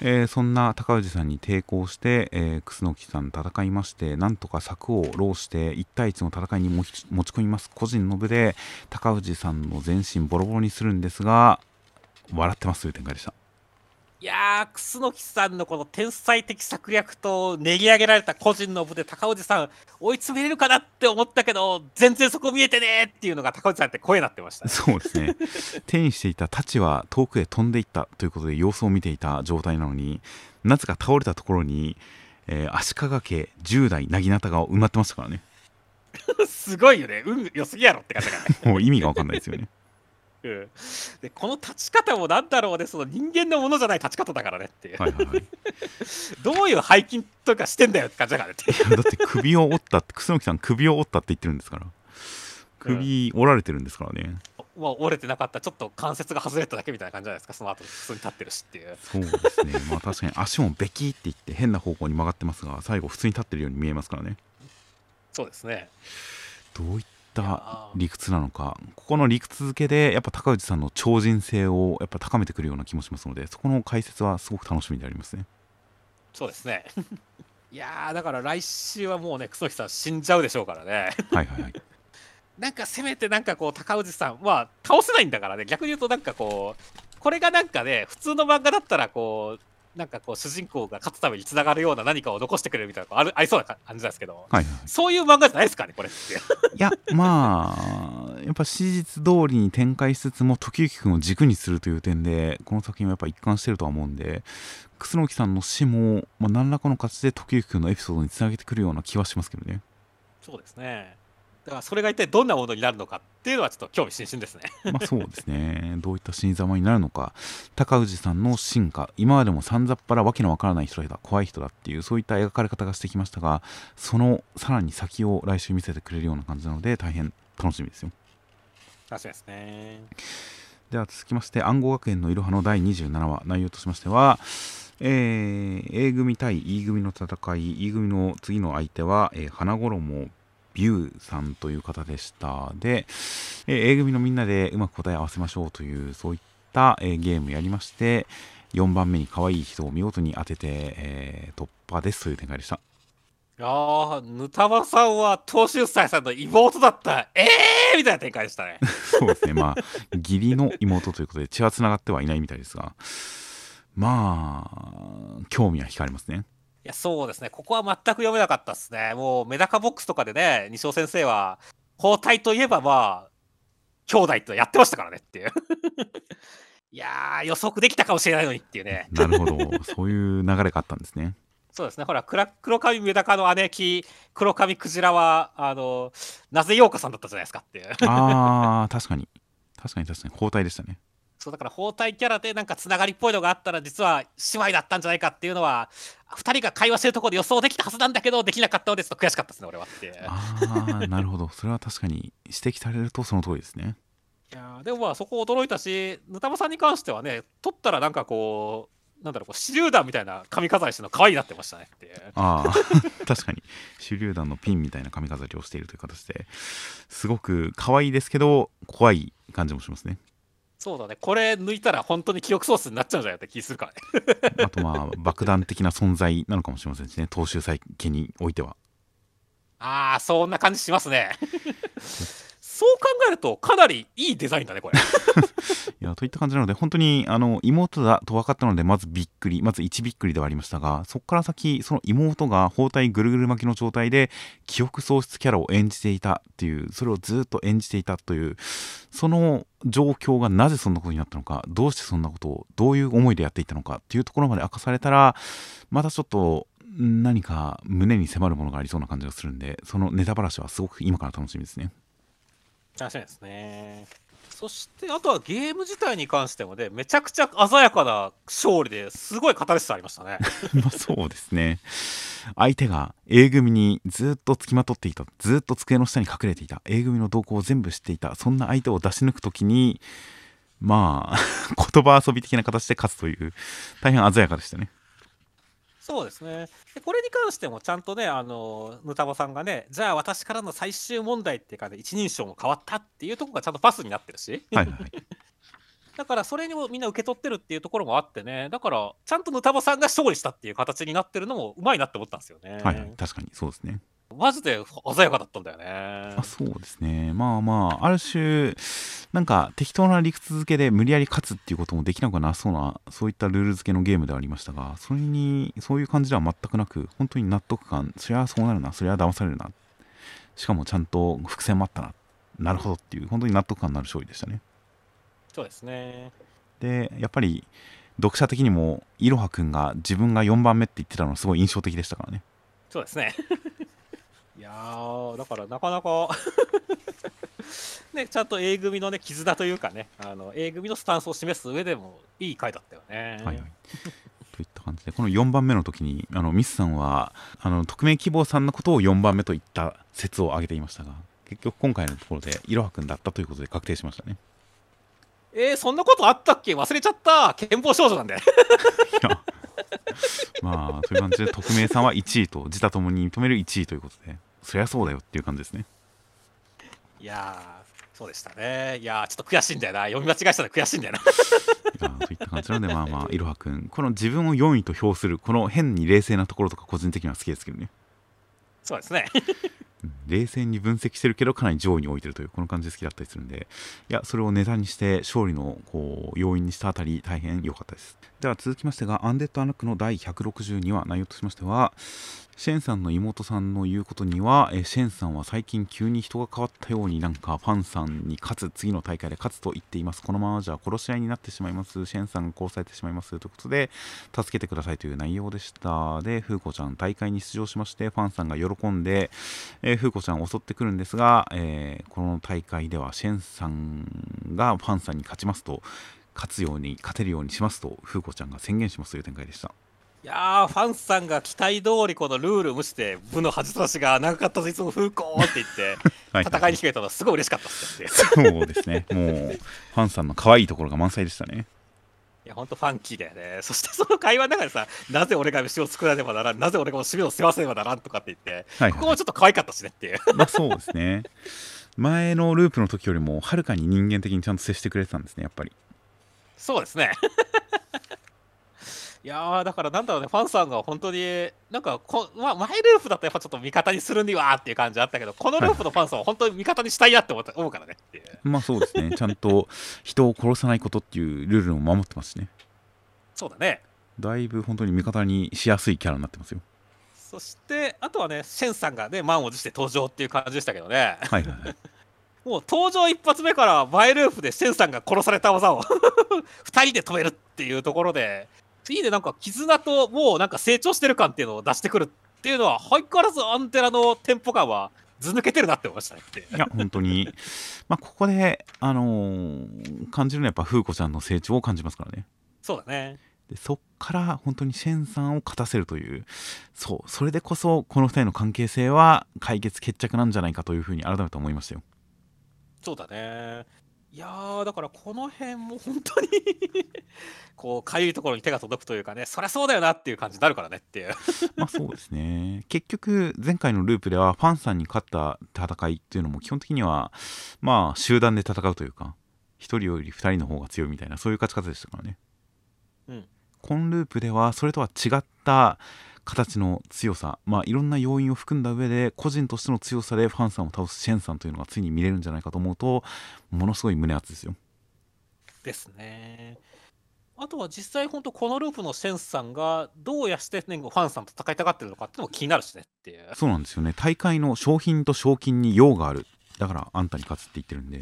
A: えーそんな高氏さんに抵抗して、え、楠木さん戦いましてなんとか策を浪して1対1の戦いに持ち込みます。個人の部で高氏さんの全身ボロボロにするんですが笑ってますという展開でした。
B: いやー楠木さんのこの天才的策略と練り上げられた個人の部で高氏さん追い詰めれるかなって思ったけど全然そこ見えてねーっていうのが高氏さんって声になってましたね。
A: そうですね。手にしていた太刀は遠くへ飛んでいったということで様子を見ていた状態なのになぜか倒れたところに、えー足利家10代なぎなたが埋まってましたからね。<laughs>
B: すごいよね。運良すぎやろって感じだからね。<laughs>
A: もう意味が分かんないですよね
B: うん、でこの立ち方もなんだろうねその人間のものじゃない立ち方だからねっていう、
A: はいはいはい。<laughs>
B: どういう背筋とかしてんだよって感じだからね。って
A: だって首を折ったって楠木さん首を折ったって言ってるんですから。首折られてるんですからね、
B: もう折れてなかったちょっと関節が外れただけみたいな感じじゃないですかその後普通に立ってるしっていう。
A: そうですね。まあ確かに足もベキっていって変な方向に曲がってますが最後普通に立ってるように見えますからね。
B: そうですね。
A: どういった理屈なのかここの理屈付けでやっぱ高氏さんの超人性をやっぱ高めてくるような気もしますのでそこの解説はすごく楽しみでありますね。
B: そうですね。<laughs> いやーだから来週はもうね楠木さん死んじゃうでしょうからね。
A: はいはいはい。<laughs>
B: なんかせめてなんかこう高氏さんは倒せないんだからね。逆に言うとなんかこうこれがなんかね普通の漫画だったらこうなんかこう主人公が勝つためにつながるような何かを残してくれるみたいなあるありそうな感じなんですけど
A: はいはい。
B: そういう漫画じゃないですかねこれって。
A: いやまあやっぱ史実通りに展開しつつも時行君を軸にするという点でこの作品はやっぱ一貫してるとは思うんで楠木さんの死も、まあ、何らかの形で時行君のエピソードにつなげてくるような気はしますけどね。
B: そうですねだからそれが一体どんなものになるのかっていうのはちょっと興味津々ですね。
A: まあそうですね。どういった死に様になるのか。高氏さんの進化今までもさんざっぱらわけのわからない人だ。怖い人だっていうそういった描かれ方がしてきましたがそのさらに先を来週見せてくれるような感じなので大変楽しみですよ。
B: 楽しみですね。
A: では続きまして暗号学園のいろはの第27話内容としましては、えー A 組対 E 組の戦い E 組の次の相手は、えー花衣ビューさんという方でした。で、えー A 組のみんなでうまく答え合わせましょうというそういった、えーゲームやりまして4番目に可愛い人を見事に当てて、えー突破ですという展開でした。
B: いやーぬたまさんは東秀斎さんの妹だった。ええーみたいな展開でしたね。<laughs>
A: そうですね。まあ義理の妹ということで血はつながってはいないみたいですがまあ興味は惹かれますね
B: いや、そうですね。ここは全く読めなかったですね。もう、メダカボックスとかでね、西尾先生は、包帯といえば、まあ、兄弟ってやってましたからねっていう。<laughs> いやー、予測できたかもしれないのにっていうね。
A: なるほどそういう流れがあったんですね
B: そうですね。ほら、黒黒髪メダカの姉貴、黒髪クジラは、あの、なぜ陽花さんだったじゃないですかっていう。
A: あー確かに確かに確かに包帯でしたね
B: そうだから包帯キャラでなんかつながりっぽいのがあったら実は姉妹だったんじゃないかっていうのは2人が会話してるところで予想できたはずなんだけどできなかったのでちょっと悔しかったですね俺は。って
A: ああなるほど。それは確かに指摘されるとその通りですね。
B: いやーでもまあそこ驚いたしぬたまさんに関してはね取ったらなんかこうなんだろう手榴弾みたいな髪飾りしてるの可愛いなってましたね。って
A: ああ確かに。手榴弾のピンみたいな髪飾りをしているという形ですごく可愛いですけど怖い感じもしますね
B: そうだね。これ抜いたら本当に記憶喪失になっちゃうんじゃない？かって気するからね。<laughs>
A: あとまあ爆弾的な存在なのかもしれませんしね。投手再建においては。
B: ああそんな感じしますね <laughs> そう考えるとかなりいいデザインだねこれ <laughs>
A: いやといった感じなので本当にあの妹だと分かったのでまずびっくりまず1びっくりではありましたがそこから先その妹が包帯ぐるぐる巻きの状態で記憶喪失キャラを演じていたっていうそれをずっと演じていたというその状況がなぜそんなことになったのかどうしてそんなことをどういう思いでやっていたのかっていうところまで明かされたらまたちょっと何か胸に迫るものがありそうな感じがするんでそのネタばらしはすごく今から楽しみですね。
B: 楽しみですね。そして、あとはゲーム自体に関してもね、めちゃくちゃ鮮やかな勝利ですごい語りスありましたね。<laughs>
A: まそうですね相手が A 組にずっとつきまとっていたずっと机の下に隠れていた A 組の動向を全部知っていたそんな相手を出し抜く時にまあ <laughs> 言葉遊び的な形で勝つという大変鮮やかでしたね
B: そうですね。でこれに関してもちゃんとね、あの、ぬたぼさんがね、じゃあ私からの最終問題っていうかね、一人称も変わったっていうところがちゃんとパスになってるし、
A: はいはい。<laughs>
B: だからそれにもみんな受け取ってるっていうところもあってね、だからちゃんとぬたぼさんが勝利したっていう形になってるのもうまいなって思ったんですよね。
A: はいはい。確かにそうですね
B: マジで鮮やかだったんだよね
A: あ。そうですねまあまあある種なんか適当な理屈付けで無理やり勝つっていうこともできなくはなそうなそういったルール付けのゲームではありましたがそれにそういう感じでは全くなく本当に納得感そりゃそうなるなそりゃ騙されるなしかもちゃんと伏線もあったななるほどっていう本当に納得感のある勝利でしたね
B: そうですね。
A: でやっぱり読者的にもいろはくんが自分が4番目って言ってたのはすごい印象的でしたからね
B: そうですね。いやー、だからなかなか <laughs> ね、ちゃんと A 組のね、絆というかね、あの A 組のスタンスを示す上でもいい回だったよね。
A: はいはい。<laughs> といった感じでこの4番目の時にあのミスさんはあの匿名希望さんのことを4番目といった説を挙げていましたが結局今回のところでいろはくんだったということで確定しましたね。
B: えー、そんなことあったっけ？忘れちゃった憲法少女なんで。<laughs>
A: まあという感じで匿名さんは1位と自他ともに認める1位ということでそりゃそうだよっていう感じですね。
B: いやー、そうでしたね。いやー、ちょっと悔しいんだよな。読み間違えしたら悔しいんだよな。
A: いやといった感じなのでまあまあいろはくんこの自分を4位と評するこの変に冷静なところとか個人的には好きですけどね。
B: そうですね。
A: うん冷静に分析してるけどかなり上位に置いてるというこの感じで好きだったりするんでいやそれをネタにして勝利のこう要因にしたあたり大変良かったですでは続きましてがアンデッドアナックの第162話内容としましてはシェンさんの妹さんの言うことにはえシェンさんは最近急に人が変わったようになんかファンさんに勝つ次の大会で勝つと言っています。このままじゃ殺し合いになってしまいます。シェンさんが殺されてしまいますということで助けてくださいという内容でした。でフーコちゃん大会に出場しましてファンさんが喜んでえー、フーコちゃんを襲ってくるんですが、えーこの大会ではシェンさんがファンさんに勝ちますと勝つように勝てるようにしますとフーコちゃんが宣言しますという展開でした。
B: いやー、ファンさんが期待通りこのルール無視で部の恥ずかしが長かったぞいつも風光って言って <laughs>
A: はい
B: 戦いに決めたのはすごい嬉しかったっすね。
A: そうですねもうファンさんの可愛いところが満載でしたね
B: いや、ほんとファンキーだよね。そしてその会話の中でさ、なぜ俺が飯を作らねばならん、なぜ俺が締めを世話せねばならんとかって言って、
A: はい、
B: ここもちょっと可愛かったしねっていう。<laughs>
A: まあそうですね前のループの時よりもはるかに人間的にちゃんと接してくれてたんですねやっぱり
B: そうですね。いやーだからなんだろうねファンさんが本当になんかこ、まあ、マイループだとやっぱちょっと味方にするにはっていう感じあったけどこのループのファンさんは本当に味方にしたいなって思った思うからね
A: まあそうですね。ちゃんと人を殺さないことっていうルールを守ってますしね。
B: そうだね。
A: だいぶ本当に味方にしやすいキャラになってますよ。
B: そしてあとはねシェンさんがね満を持して登場っていう感じでしたけどね。
A: はいはいはい。
B: もう登場一発目からマイループでシェンさんが殺された技を <laughs> 2人で止めるっていうところで次でなんか絆ともうなんか成長してる感っていうのを出してくるっていうのは相変わらずアンテナのテンポ感はず抜けてるなって思いましたね。
A: いや本当に。まあここであのー感じるのはやっぱ風子ちゃんの成長を感じますからね。
B: そうだね。
A: でそっから本当にシェンさんを勝たせるというそうそれでこそこの2人の関係性は解決決着なんじゃないかというふうに改めて思いましたよ。
B: そうだねいやーだからこの辺も本当に <laughs> こうかゆいところに手が届くというかねそりゃそうだよなっていう感じになるからねっていう。
A: まあそうですね。結局前回のループではファンさんに勝った戦いっていうのも基本的にはまあ集団で戦うというか1人より2人の方が強いみたいなそういう勝ち方でしたからね。
B: うん。
A: コンループではそれとは違った形の強さまあいろんな要因を含んだ上で個人としての強さでファンさんを倒すシェンさんというのがついに見れるんじゃないかと思うとものすごい胸熱ですよ。
B: ですね。あとは実際本当このループのシェンさんがどうやして、ね、ファンさんと戦いたがってるのかっていうのも気になるしねっていう。
A: そうなんですよね。大会の賞品と賞金に用がある。だからあんたに勝つって言ってるんで、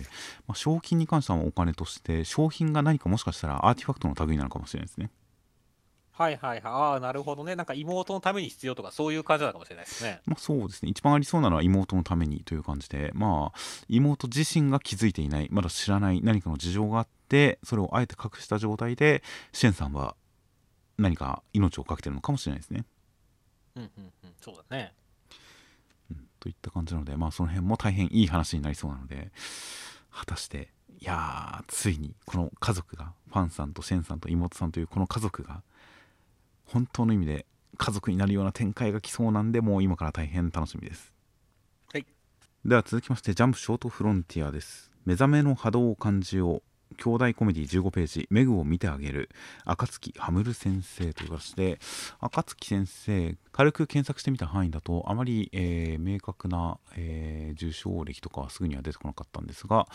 A: まあ、賞金に関してはお金として賞品が何かもしかしたらアーティファクトの類なのかもしれないですね
B: はいはいはい。ああなるほどね。なんか妹のために必要とかそういう感じなのかもしれないですね。
A: まあそうですね。一番ありそうなのは妹のためにという感じで。まあ妹自身が気づいていない。まだ知らない何かの事情があってそれをあえて隠した状態でシェンさんは何か命を懸けてるのかもしれないですね、
B: うんうんうん。そうだね。
A: うん、といった感じなのでまあその辺も大変いい話になりそうなので果たしていやーついにこの家族がファンさんとシェンさんと妹さんというこの家族が本当の意味で家族になるような展開が来そうなんでもう今から大変楽しみです。
B: はい。
A: では続きましてジャンプショートフロンティアです。目覚めの波動を感じよう兄弟コメディ15ページ「メグを見てあげる」暁ハムル先生という形で暁先生軽く検索してみた範囲だとあまり、えー明確な、えー受賞歴とかはすぐには出てこなかったんですが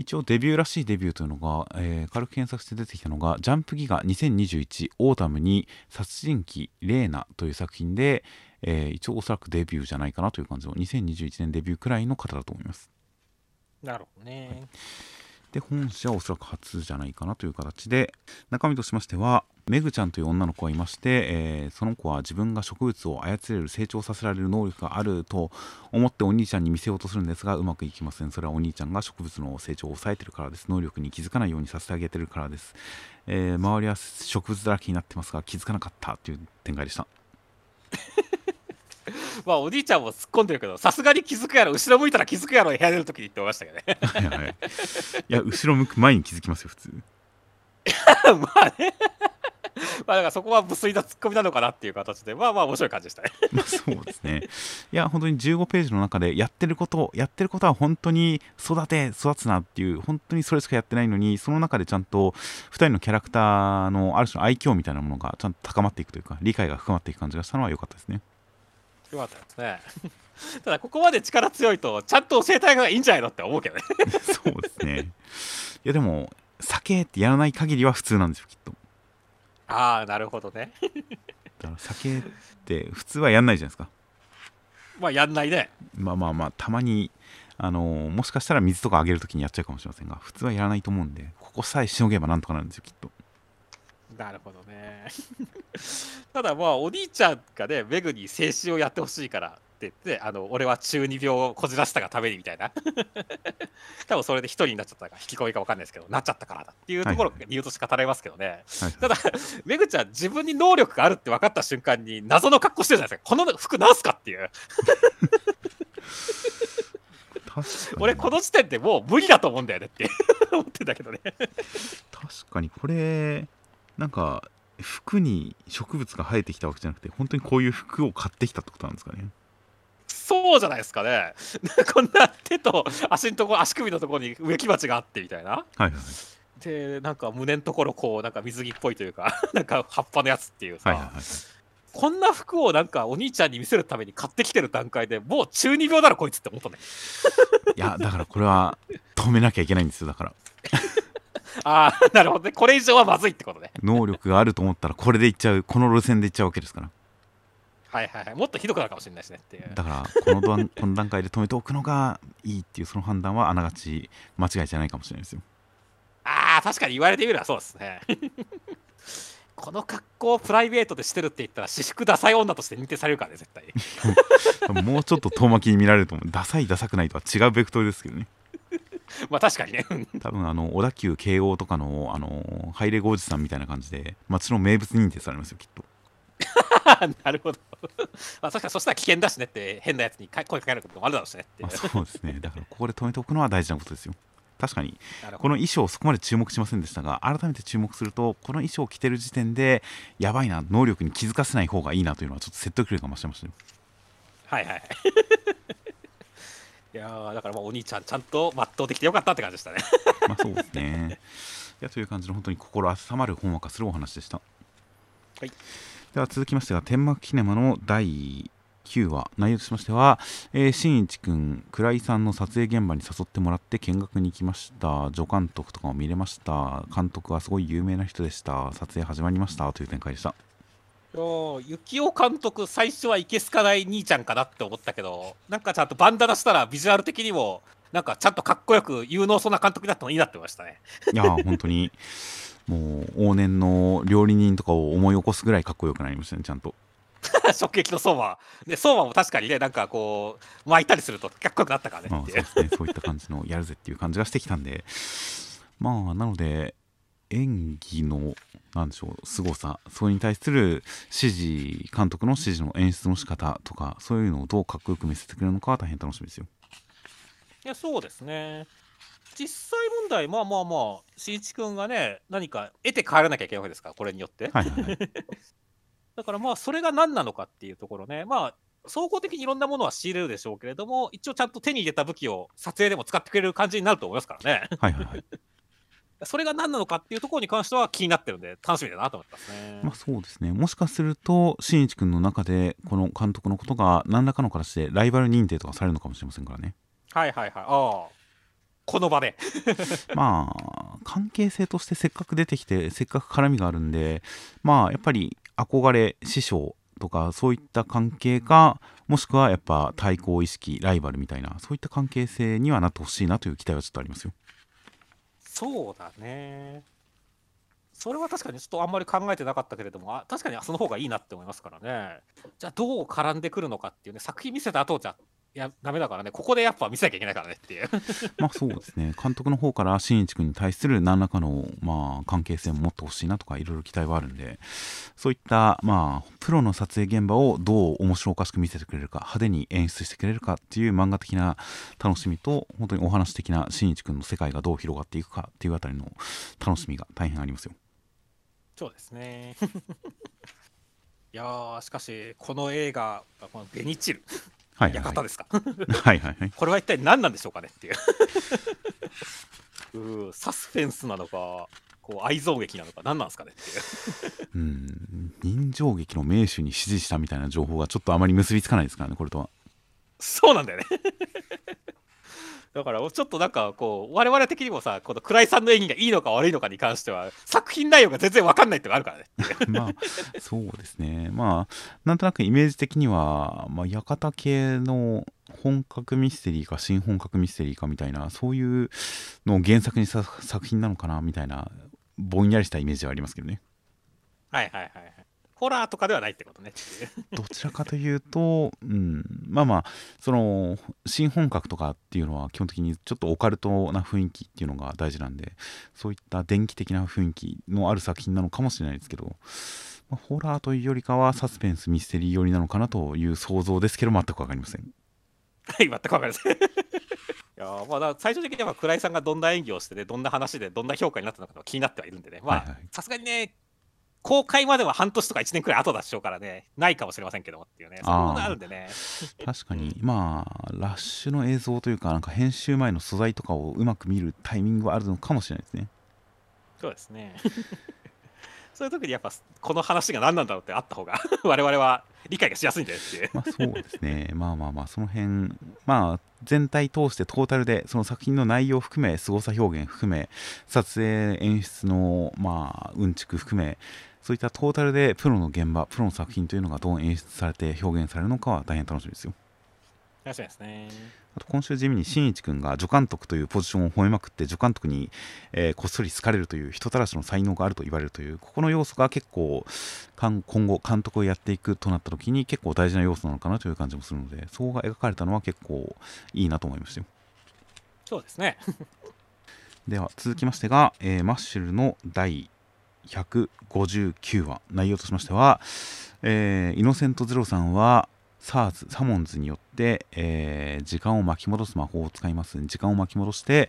A: 一応デビューらしいデビューというのが、えー軽く検索して出てきたのが「ジャンプギガ2021オータムに殺人鬼レーナ」という作品で、えー一応おそらくデビューじゃないかなという感じの2021年デビューくらいの方だと思います。
B: なるほどね
A: で本社はおそらく初じゃないかなという形で中身としましてはメグちゃんという女の子がいまして、えーその子は自分が植物を操れる成長させられる能力があると思ってお兄ちゃんに見せようとするんですがうまくいきません。それはお兄ちゃんが植物の成長を抑えてるからです。能力に気づかないようにさせてあげてるからです、えー周りは植物だらけになってますが気づかなかったという展開でした。<laughs>
B: まあおじいちゃんも突っ込んでるけどさすがに気づくやろ。後ろ向いたら気づくやろ。部屋出るときに言ってましたけどね。
A: はいはいいや後ろ向く前に気づきますよ普通。<laughs>
B: まあね。<laughs> まあだからそこは無粋なツッコミなのかなっていう形で。まあまあ面白い感じでしたね。
A: まあそうですね。いや、本当に15ページの中でやってること、やってることは本当に育て、育つなっていう、本当にそれしかやってないのに、その中でちゃんと2人のキャラクターのある種の愛嬌みたいなものがちゃんと高まっていくというか、理解が深まっていく感じがしたのは良かったですね。
B: よかったですね <laughs> ただここまで力強いとちゃんと教えたい方がいいんじゃないのって思うけどね <laughs>
A: そうですね。いや、でも、酒ってやらない限りは普通なんですよ、きっと。
B: ああなるほどね
A: だから酒って普通はやんないじゃないですか。
B: まあやんないね
A: まあまあまあ、たまに、あのーもしかしたら水とかあげるときにやっちゃうかもしれませんが、普通はやらないと思うんで、ここさえしのげばなんとかなるんですよ、きっと。
B: なるほどね。<laughs> ただまあお兄ちゃんがねメグに静止をやってほしいからって言ってあの俺は中二病をこじらせたがためにみたいな。<laughs> 多分それで一人になっちゃったか引きこみか分かんないですけどなっちゃったからだっていうところが理由として語られますけどね、
A: はい
B: ただメグちゃん自分に能力があるって分かった瞬間に謎の格好してるじゃないですか。この服なんすかっていう。俺この時点でもう無理だと思うんだよねって思ってんだけどね。
A: 確かにこれなんか服に植物が生えてきたわけじゃなくて本当にこういう服を買ってきたってことなんですかね。
B: そうじゃないですかね。<laughs> こんな手と足のとこ足首のところに植木鉢があってみたいな。
A: はいはい
B: でなんか胸のところこうなんか水着っぽいというか <laughs> なんか葉っぱのやつっていうさ、
A: はいはいはい。
B: こんな服をなんかお兄ちゃんに見せるために買ってきてる段階でもう中二病だろこいつって思ったね。
A: いやだからこれは止めなきゃいけないんですよだから <laughs>
B: ああなるほどね。これ以上はまずいってことね。
A: 能力があると思ったらこれでいっちゃうこの路線でいっちゃうわけですから。
B: はいはいはい。もっとひどくなるかもしれないしねっていう
A: だからこの段この段階で止めておくのがいいっていうその判断はあながち間違いじゃないかもしれないですよ。
B: ああ確かに言われてみればそうですね。この格好をプライベートでしてるって言ったら私服ダサい女として認定されるからね絶対。に <laughs>
A: もうちょっと遠巻きに見られると思う。ダサいダサくないとは違うベクトルですけどね <laughs>
B: まあ確かにね。
A: 多分あの小田急慶応とかのあのハイレゴおじさんみたいな感じで街の名物認定されますよきっと。<laughs>
B: なるほど。<laughs> まあ確かにそしたら危険だしねって変なやつにか声かけることもあるだろうしねって。
A: そうですね。だからここで止めておくのは大事なことですよ。確かにこの衣装そこまで注目しませんでしたが改めて注目するとこの衣装を着てる時点でやばいな能力に気づかせない方がいいなというのはちょっと説得力が増してましたよ
B: どはいはいはいいやーだからまあお兄ちゃんちゃんと全うできてよかったって感じでしたね。<laughs>
A: まあそうですね。いやという感じの本当に心温まるほんわかするお話でした。
B: はい。
A: では続きましては天幕キネマの第9話内容としましては、えー、新一くん倉井さんの撮影現場に誘ってもらって見学に行きました。助監督とかも見れました。監督はすごい有名な人でした。撮影始まりました。という展開でした
B: 幸男監督最初はいけすかない兄ちゃんかなって思ったけどなんかちゃんとバンダナしたらビジュアル的にもなんかちゃんとかっこよく有能そうな監督だったのいいなってましたね。
A: いやー本当にもう往年の料理人とかを思い起こすぐらいかっこよくなりましたねちゃんと。<laughs>
B: 食撃の相馬。で相馬も確かにねなんかこう巻いたりするとかっこよくなったからね
A: そうですね。そういった感じのやるぜっていう感じがしてきたんで。まあなので演技のなんでしょう凄さ。それに対する指示監督の指示の演出の仕方とかそういうのをどうかっこよく見せてくれるのかは大変楽しみですよ。
B: いやそうですね。実際問題まあまあまあしんいち君がね何か得て帰らなきゃいけないわけですからこれによって、
A: はいはいはい。<laughs>
B: だからまあそれが何なのかっていうところねまあ総合的にいろんなものは仕入れるでしょうけれども一応ちゃんと手に入れた武器を撮影でも使ってくれる感じになると思いますからね。
A: はいはいはい
B: それが何なのかっていうところに関しては気になってるんで楽しみだなと思ってますね、
A: まあそうですね。もしかすると新一君の中でこの監督のことが何らかの形でライバル認定とかされるのかもしれませんからね。
B: はいはいはい。ああ。この場で。<laughs>
A: まあ関係性としてせっかく出てきてせっかく絡みがあるんでまあやっぱり憧れ師匠とかそういった関係かもしくはやっぱ対抗意識ライバルみたいなそういった関係性にはなってほしいなという期待はちょっとありますよ
B: そうだね。それは確かにちょっとあんまり考えてなかったけれどもあ確かにその方がいいなって思いますからね。じゃあどう絡んでくるのかっていうね作品見せた後じゃやダメだからね。ここでやっぱ見せなきゃいけないからねっていう。<laughs>
A: まあそうですね。監督の方から新一君に対する何らかのまあ関係性も持ってほしいなとかいろいろ期待はあるんでそういったまあプロの撮影現場をどう面白おかしく見せてくれるか派手に演出してくれるかっていう漫画的な楽しみと本当にお話的な新一君の世界がどう広がっていくかっていうあたりの楽しみが大変ありますよ。
B: そうですね。<laughs> いやーしかしこの映画このベニチル
A: はいはい。はい
B: 館ですか？<laughs>
A: はいはいはい。
B: これは一体何なんでしょうかねっていう。<laughs> うーサスペンスなのかこう愛憎劇なのか何なんですかねっていう。<laughs>
A: うん。人情劇の名手に指示したみたいな情報がちょっとあまり結びつかないですからねこれとは。
B: そうなんだよねだからちょっとなんかこう我々的にもさこの倉井さんの演技がいいのか悪いのかに関しては作品内容が全然わかんないってのがあるからね。<laughs>
A: まあそうですね。まあなんとなくイメージ的には、まあ、館系の本格ミステリーか新本格ミステリーかみたいなそういうのを原作にした作品なのかなみたいなぼんやりしたイメージはありますけどね。
B: はいはいはいはいホラーとかではないってことね。<laughs>
A: どちらかというと、うん、まあまあその新本格とかっていうのは基本的にちょっとオカルトな雰囲気っていうのが大事なんでそういった電気的な雰囲気のある作品なのかもしれないですけど、まあ、ホラーというよりかはサスペンスミステリー寄りなのかなという想像ですけど全く分かりません。
B: はい全く分かりません。<laughs> いやーまあ最終的には倉井さんがどんな演技をしてねどんな話でどんな評価になったのかが気になってはいるんでね。さすがにね公開までは半年とか1年くらい後だっしょうからね。ないかもしれませんけどもっていうね。そういうものがあるんでね。
A: 確かに。まあラッシュの映像というかなんか編集前の素材とかをうまく見るタイミングはあるのかもしれないですね。
B: そうですね。<laughs> そういう時にやっぱこの話が何なんだろうってあった方が <laughs> 我々は理解がしやすいんじゃないっていう。
A: まあそうですね。まあまあまあその辺まあ全体通してトータルでその作品の内容を含め凄さ表現含め撮影演出のまあうんちく含めそういったトータルでプロの現場プロの作品というのがどう演出されて表現されるのかは大変楽しみですよ。
B: 楽しみですね。
A: あと今週地味に新一君が助監督というポジションを褒めまくって助監督に、えーこっそり好かれるという人たらしの才能があると言われるというここの要素が結構今後監督をやっていくとなった時に結構大事な要素なのかなという感じもするのでそこが描かれたのは結構いいなと思いましたよ。
B: そうですね。
A: では続きましてが、えーマッシュルの第159話内容としましては、えーイノセントゼロさんは SARS サモンズによって、えー時間を巻き戻す魔法を使います。時間を巻き戻して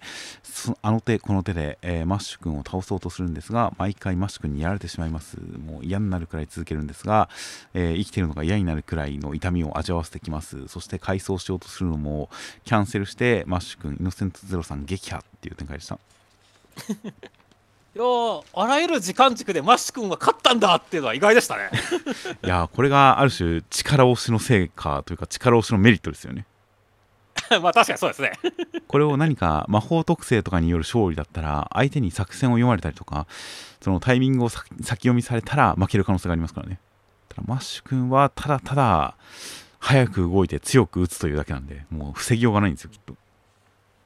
A: あの手この手で、えーマッシュ君を倒そうとするんですが毎回マッシュ君にやられてしまいます。もう嫌になるくらい続けるんですが、えー生きてるのが嫌になるくらいの痛みを味わわせてきます。そして回想しようとするのもキャンセルしてマッシュ君イノセントゼロさん撃破っていう展開でした。
B: いやーあらゆる時間軸でマッシュ君は勝ったんだっていうのは意外でしたね。<laughs>
A: いやーこれがある種力押しの成果というか力押しのメリットですよね。<laughs>
B: まあ確かにそうですね。<laughs>
A: これを何か魔法特性とかによる勝利だったら相手に作戦を読まれたりとかそのタイミングを先先読みされたら負ける可能性がありますからね。ただマッシュ君はただただ早く動いて強く打つというだけなんでもう防ぎようがないんですよきっと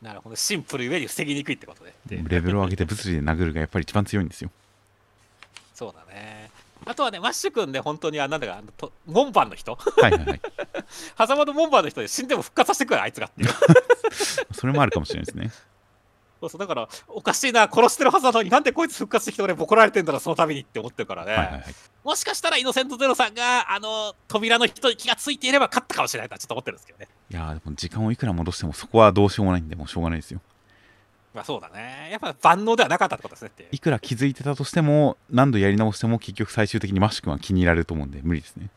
B: なるほど。シンプルゆえに防ぎにくいってことで
A: レベルを上げて物理で殴るがやっぱり一番強いんですよ。
B: そうだね。あとはねマッシュ君ね本当にあなんだかと門番の人。
A: はいはいはい。
B: 狭間の門番の人で死んでも復活させてくるあいつが。っていう
A: それもあるかもしれないですね。
B: そうそう。だからおかしいな殺してるはずなのになんでこいつ復活してきて俺ボコられてんだろそのためにって思ってるからね、
A: はいはいはい。
B: もしかしたらイノセントゼロさんがあの扉の人に気がついていれば勝ったかもしれないとはちょっと思ってるんですけどね
A: いやーでも時間をいくら戻してもそこはどうしようもないんでもうしょうがないですよ。
B: まあそうだね。やっぱ万能ではなかったってことですねってい
A: くら気づいてたとしても何度やり直しても結局最終的にマッシュ君は気に入られると思うんで無理ですね。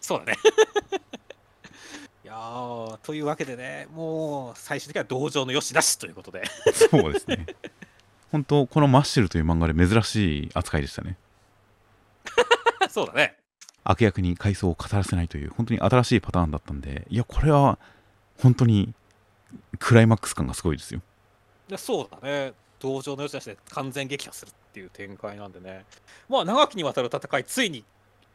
B: そうだね。<laughs> いやーというわけでねもう最終的には同情のよしなしということで。
A: そうですね。本当このマッシュルという漫画で珍しい扱いでしたね。<laughs>
B: そうだね
A: 悪役に階層を語らせないという本当に新しいパターンだったんでいやこれは本当にクライマックス感がすごいですよ。
B: でそうだね。同情のよしなしで完全撃破するっていう展開なんでね。まあ長きにわたる戦いついに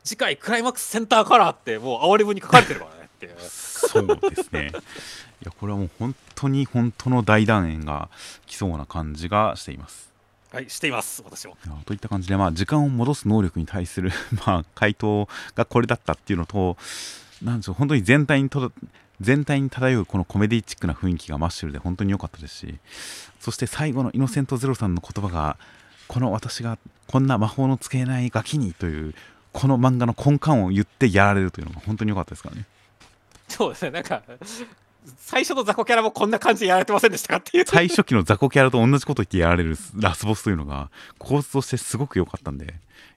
B: 次回クライマックスセンターカラーってもう哀れ文に書かれてるからね
A: そうですね。いやこれはもう本当に本当の大団円が来そうな感じがしています
B: はいしています私も。
A: といった感じで、まあ、時間を戻す能力に対する、<laughs> まあ、回答がこれだったっていうのとなんでしょう本当に全体にと全体に漂うこのコメディチックな雰囲気がマッシュルで本当に良かったですしそして最後のイノセントゼロさんの言葉がこの私がこんな魔法の使えないガキにというこの漫画の根幹を言ってやられるというのが本当に良かったですからね。
B: そうですねなんか最初の雑魚キャラもこんな感じでやられてませんでしたかっていう。
A: 最初期の雑魚キャラと同じこと言ってやられるラスボスというのが構図としてすごく良かったんで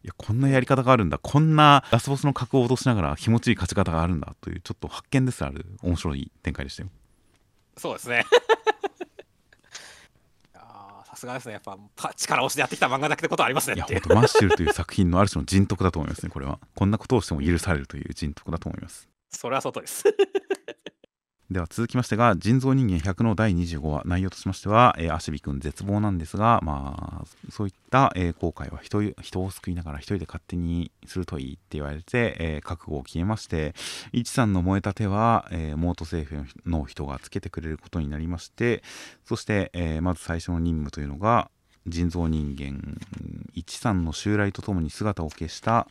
A: いやこんなやり方があるんだ。こんなラスボスの格を落としながら気持ちいい勝ち方があるんだというちょっと発見ですらある面白い展開でしたよ。
B: そうですね。さすがですね。やっぱパ力押しでやってきた漫画だけってことはありますねって。いう
A: いや本当マッシュルという作品のある種の人徳だと思いますね。これは。こんなことをしても許されるという人徳だと思います。
B: それは外です
A: では続きましてが人造人間100の第25話内容としましては、えー、君絶望なんですがまあそういった、えー後悔は人人を救いながら一人で勝手にするといいって言われて、えー覚悟を決めまして一さんの燃えた手は、えーモート政府の人がつけてくれることになりましてそして、えーまず最初の任務というのが人造人間一さんの襲来とともに姿を消した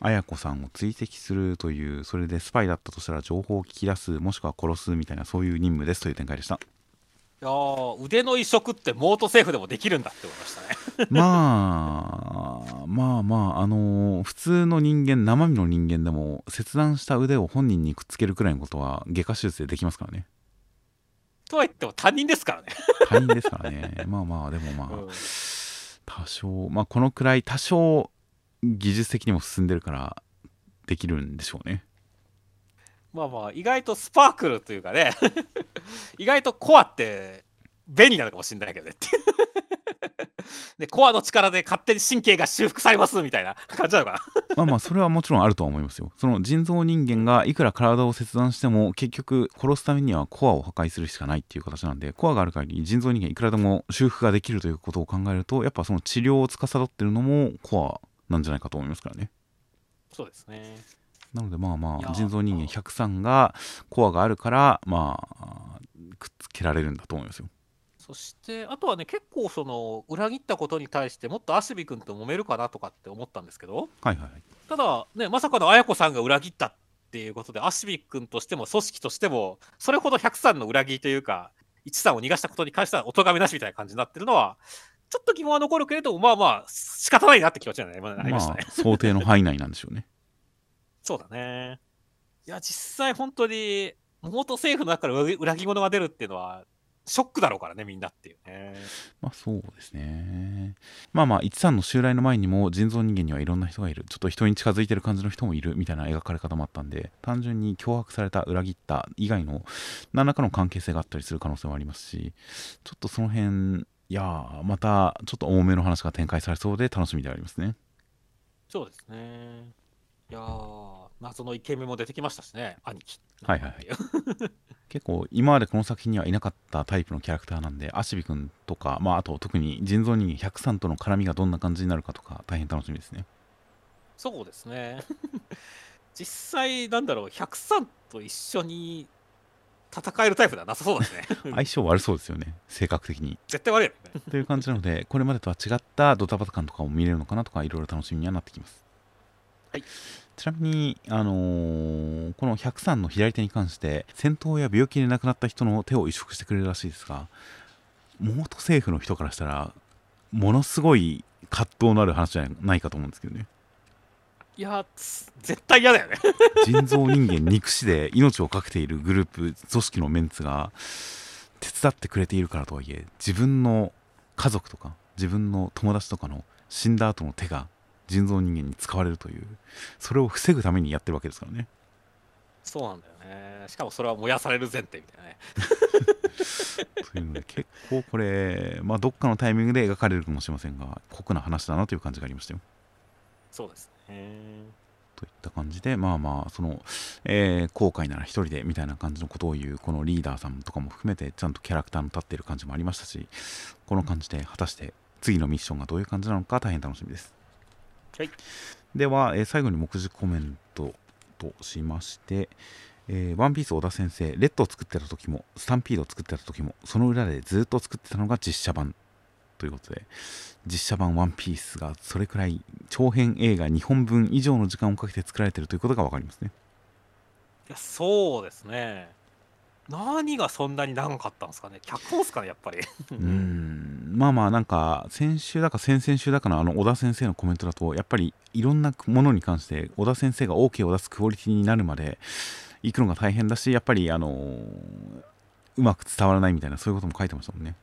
A: 綾子さんを追跡するというそれでスパイだったとしたら情報を聞き出すもしくは殺すみたいなそういう任務ですという展開でした。
B: いやー腕の移植ってモートセーフでもできるんだって思いましたね。
A: まあまあまああのー普通の人間生身の人間でも切断した腕を本人にくっつけるくらいのことは外科手術でできますからね。
B: とは言っても他人ですからね、
A: 大変ですからね。まあまあでもまあ
B: うん。
A: 多少まあこのくらい多少技術的にも進んでるからできるんでしょうね。
B: まあまあ意外とスパークルというかね。<laughs> 意外とコアって便利なのかもしれないけどね。っ <laughs> てでコアの力で勝手に神経が修復されますみたいな <laughs> 感じなのかな。
A: まあまあそれはもちろんあるとは思いますよ。その人造人間がいくら体を切断しても結局殺すためにはコアを破壊するしかないっていう形なんでコアがある限り人造人間いくらでも修復ができるということを考えるとやっぱその治療を司ってるのもコアなんじゃないかと思いますからね。
B: そうですね。
A: なのでまあまあ人造人間103がコアがあるからまあくっつけられるんだと思いますよ。
B: そしてあとはね結構その裏切ったことに対してもっとアシュビ君と揉めるかなとかって思ったんですけど。
A: はいはいはい。
B: ただねまさかの綾子さんが裏切ったっていうことでアシュビ君としても組織としてもそれほど103の裏切りというか13を逃がしたことに関してはお咎めなしみたいな感じになってるのはちょっと疑問は残るけれどまあまあ仕方ないなって気持ちになりま
A: ま
B: したね。
A: あ想定の範囲内なんでしょうね <laughs>
B: そうだね。いや、実際本当に、元政府の中から裏裏切り者が出るっていうのは、ショックだろうからね、みんなっていうね。
A: まあそうですね。まあまあ、13の襲来の前にも人造人間にはいろんな人がいる。ちょっと人に近づいてる感じの人もいるみたいな描かれ方もあったんで、単純に脅迫された、裏切った以外の何らかの関係性があったりする可能性もありますし、ちょっとその辺、いやー、またちょっと多めの話が展開されそうで楽しみでありますね。
B: そうですね。いやー、謎のイケメンも出てきましたしね、兄貴。
A: はいはいはい。<laughs> 結構今までこの作品にはいなかったタイプのキャラクターなんで、アシビ君とか、まああと特に人造人間103との絡みがどんな感じになるかとか、大変楽しみですね。
B: そうですね。<laughs> 実際、なんだろう、103と一緒に戦えるタイプではなさそうですね。<laughs>
A: 相性悪そうですよね、性格的に。
B: 絶対悪いよね。
A: という感じなので、これまでとは違ったドタバタ感とかも見れるのかなとか、いろいろ楽しみにはなってきます。
B: はい
A: ちなみに、あのーこの103の左手に関して、戦闘や病気で亡くなった人の手を移植してくれるらしいですが、元政府の人からしたら、ものすごい葛藤のある話じゃないかと思うんですけどね。
B: いや、つ絶対嫌だよね。
A: 人造人間肉死で命を懸けているグループ組織のメンツが手伝ってくれているからとはいえ自分の家族とか自分の友達とかの死んだ後の手が人造人間に使われるというそれを防ぐためにやってるわけですからね
B: そうなんだよね。しかもそれは燃やされる前提みたいなね。
A: というので結構これまあどっかのタイミングで描かれるかもしれませんが酷な話だなという感じがありましたよ
B: そうですね。
A: といった感じでまあまあその、えー後悔なら一人でみたいな感じのことを言うこのリーダーさんとかも含めてちゃんとキャラクターの立っている感じもありましたしこの感じで果たして次のミッションがどういう感じなのか大変楽しみです
B: はい。
A: では、えー最後に目次コメントとしまして、えーワンピース小田先生、レッドを作ってた時も、スタンピードを作ってた時も、その裏でずっと作ってたのが実写版ということで、実写版ワンピースがそれくらい長編映画2本分以上の時間をかけて作られているということが分かりますね。
B: いや、そうですね。何がそんなに長かったんですかね。脚本ですかね、やっぱり。
A: うーんまあまあなんか先週だか先々週だかのあの小田先生のコメントだとやっぱりいろんなものに関して小田先生が OK を出すクオリティになるまで行くのが大変だしやっぱりあのうまく伝わらないみたいなそういうことも書いてましたもんね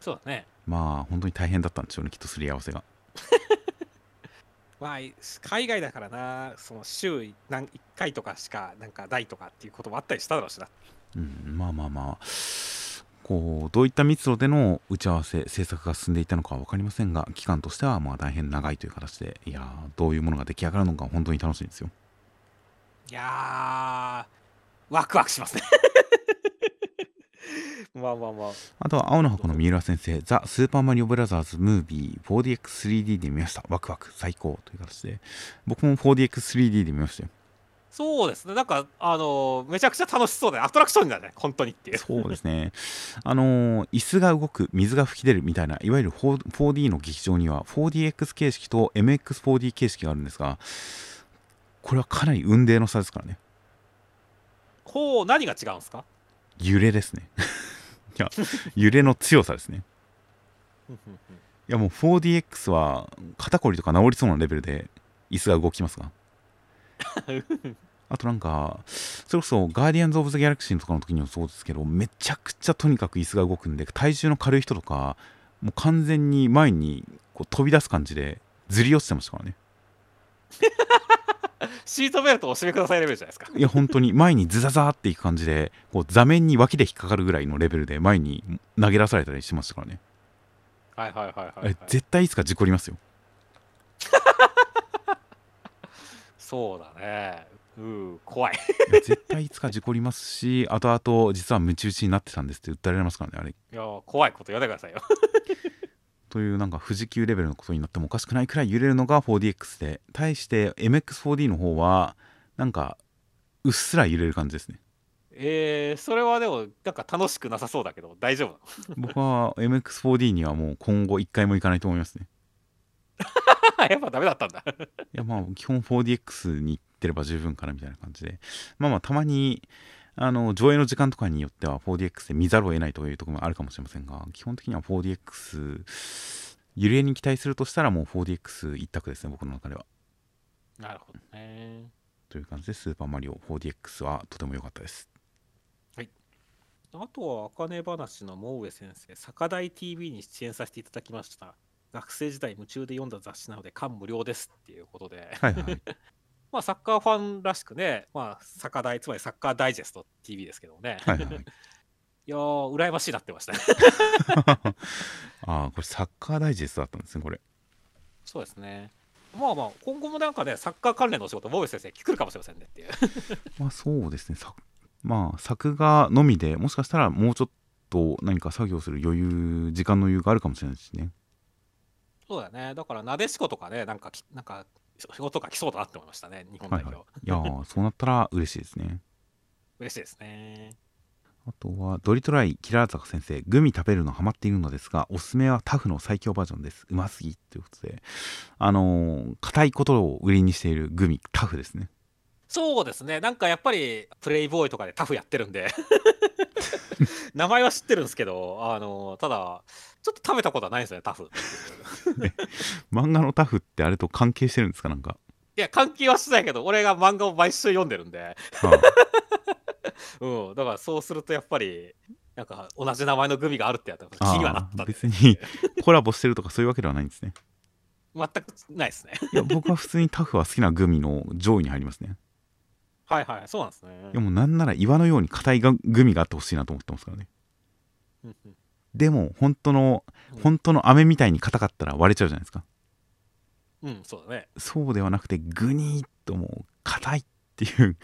B: そうだね。
A: まあ本当に大変だったんでしょうねきっとすり合わせが <laughs>
B: まあ、海外だからな、その週何1回とかしか、なんかないとかっていうこともあったりしただろうしな。
A: うんまあまあまあこうどういった密度での打ち合わせ制作が進んでいたのかは分かりませんが期間としてはまあ大変長いという形でいやーどういうものが出来上がるのか本当に楽しみですよ
B: いやー、ワクワクしますね。まあまあまあ。
A: あとは青の箱の三浦先生、ザ・スーパーマリオブラザーズ・ムービー 4DX3D で見ました。ワクワク、最高という形で。僕も 4DX3D で見ましたよ。
B: そうですね。なんか、あのーめちゃくちゃ楽しそうで、アトラクションだね、本当にっていう。
A: そうですね。あのー椅子が動く、水が吹き出るみたいな、いわゆる 4- 4D の劇場には 4DX 形式と MX4D 形式があるんですが、これはかなり運命の差ですからね。
B: ほう、何が違うんですか？
A: 揺れですね。いや、揺れの強さですね。いやもう 4DX は肩こりとか治りそうなレベルで椅子が動きますが。<laughs> あとなんか、それこそガーディアンズ・オブ・ザ・ギャラクシーとかの時にもそうですけど、めちゃくちゃとにかく椅子が動くんで、体重の軽い人とか、もう完全に前にこう飛び出す感じでずり落ちてましたからね。<laughs>
B: シートベルトをお締めくださいレベルじゃないですか。
A: いや本当に前にズザザーっていく感じで、こう座面に脇で引っかかるぐらいのレベルで前に投げ出されたりしましたからね。
B: はいはいはいはい、はい、
A: 絶対いつか事故りますよ。
B: そうだね。うん怖い。
A: 絶対いつか事故りますし後々実はムチ打ちになってたんですって訴えられますからねあれ。
B: いや怖いこと言わないでくださいよ
A: というなんか富士急レベルのことになってもおかしくないくらい揺れるのが 4DX で。対して MX4D の方はなんかうっすら揺れる感じですね。
B: えー、それはでもなんか楽しくなさそうだけど大丈夫なの？
A: 僕は MX4D にはもう今後1回も行かないと思いますね。
B: やっぱダメだったんだ。
A: いやまあ基本 4DX に行ってれば十分かなみたいな感じで。まあまあたまにあの上映の時間とかによっては 4DX で見ざるを得ないというところもあるかもしれませんが基本的には 4DX 揺れに期待するとしたらもう 4DX 一択ですね僕の中では。
B: なるほどね。
A: という感じでスーパーマリオ 4DX はとても良かったです。
B: あとは、あかね話の毛上先生、坂大 TV に出演させていただきました。学生時代夢中で読んだ雑誌なので、感無量ですっていうことで、
A: はいはい
B: まあ、サッカーファンらしくね、まあ、坂大、つまりサッカーダイジェスト TV ですけどもね、
A: はいはいはい <laughs>
B: いやー、羨ましいなってましたね。<laughs>
A: ああこれサッカーダイジェストだったんですねこれ
B: そうですね。まあまあ、今後もなんかね、サッカー関連のお仕事、毛上先生、来るかもしれませんねっていう。<laughs>
A: まあそうですねさまあ作画のみでもしかしたらもうちょっと何か作業する余裕時間の余裕があるかもしれないしね
B: そうだね。だから、なでしことかね、なんかき、なんか、仕事が来そうだなって思いましたね、日本代表。
A: はいはい。いやーそうなったら嬉しいですね。<laughs>
B: 嬉しいですね。
A: あとはドリトライキラー坂先生グミ食べるのハマっているのですがおすすめはタフの最強バージョンです。うますぎということで。あのー硬いことを売りにしているグミタフですね。
B: そうですね、なんかやっぱりプレイボーイとかでタフやってるんで、<laughs> 名前は知ってるんですけど、あのただ、ちょっと食べたことはないんですよね、タフ。<laughs>
A: 漫画のタフってあれと関係してるんですかなんか、
B: いや、関係はしてないけど、俺が漫画を毎週読んでるんで、
A: は <laughs>
B: うん、だからそうするとやっぱり、なんか同じ名前のグミがあるってやったら気
A: あ
B: にはなった
A: あー
B: んで
A: 別にコラボしてるとかそういうわけではないんですね。
B: 全くないですね。
A: いや僕は普通にタフは好きなグミの上位に入りますね。
B: はいはい、そうなんですね。
A: いや。もうなんなら岩のように硬いがグミがあってほしいなと思ってますからね。
B: うんうん
A: でも本当の
B: うん
A: 本当の飴みたいに硬かったら割れちゃうじゃないですか
B: うん、そうだね。
A: そうではなくてグニーっともう硬いっていう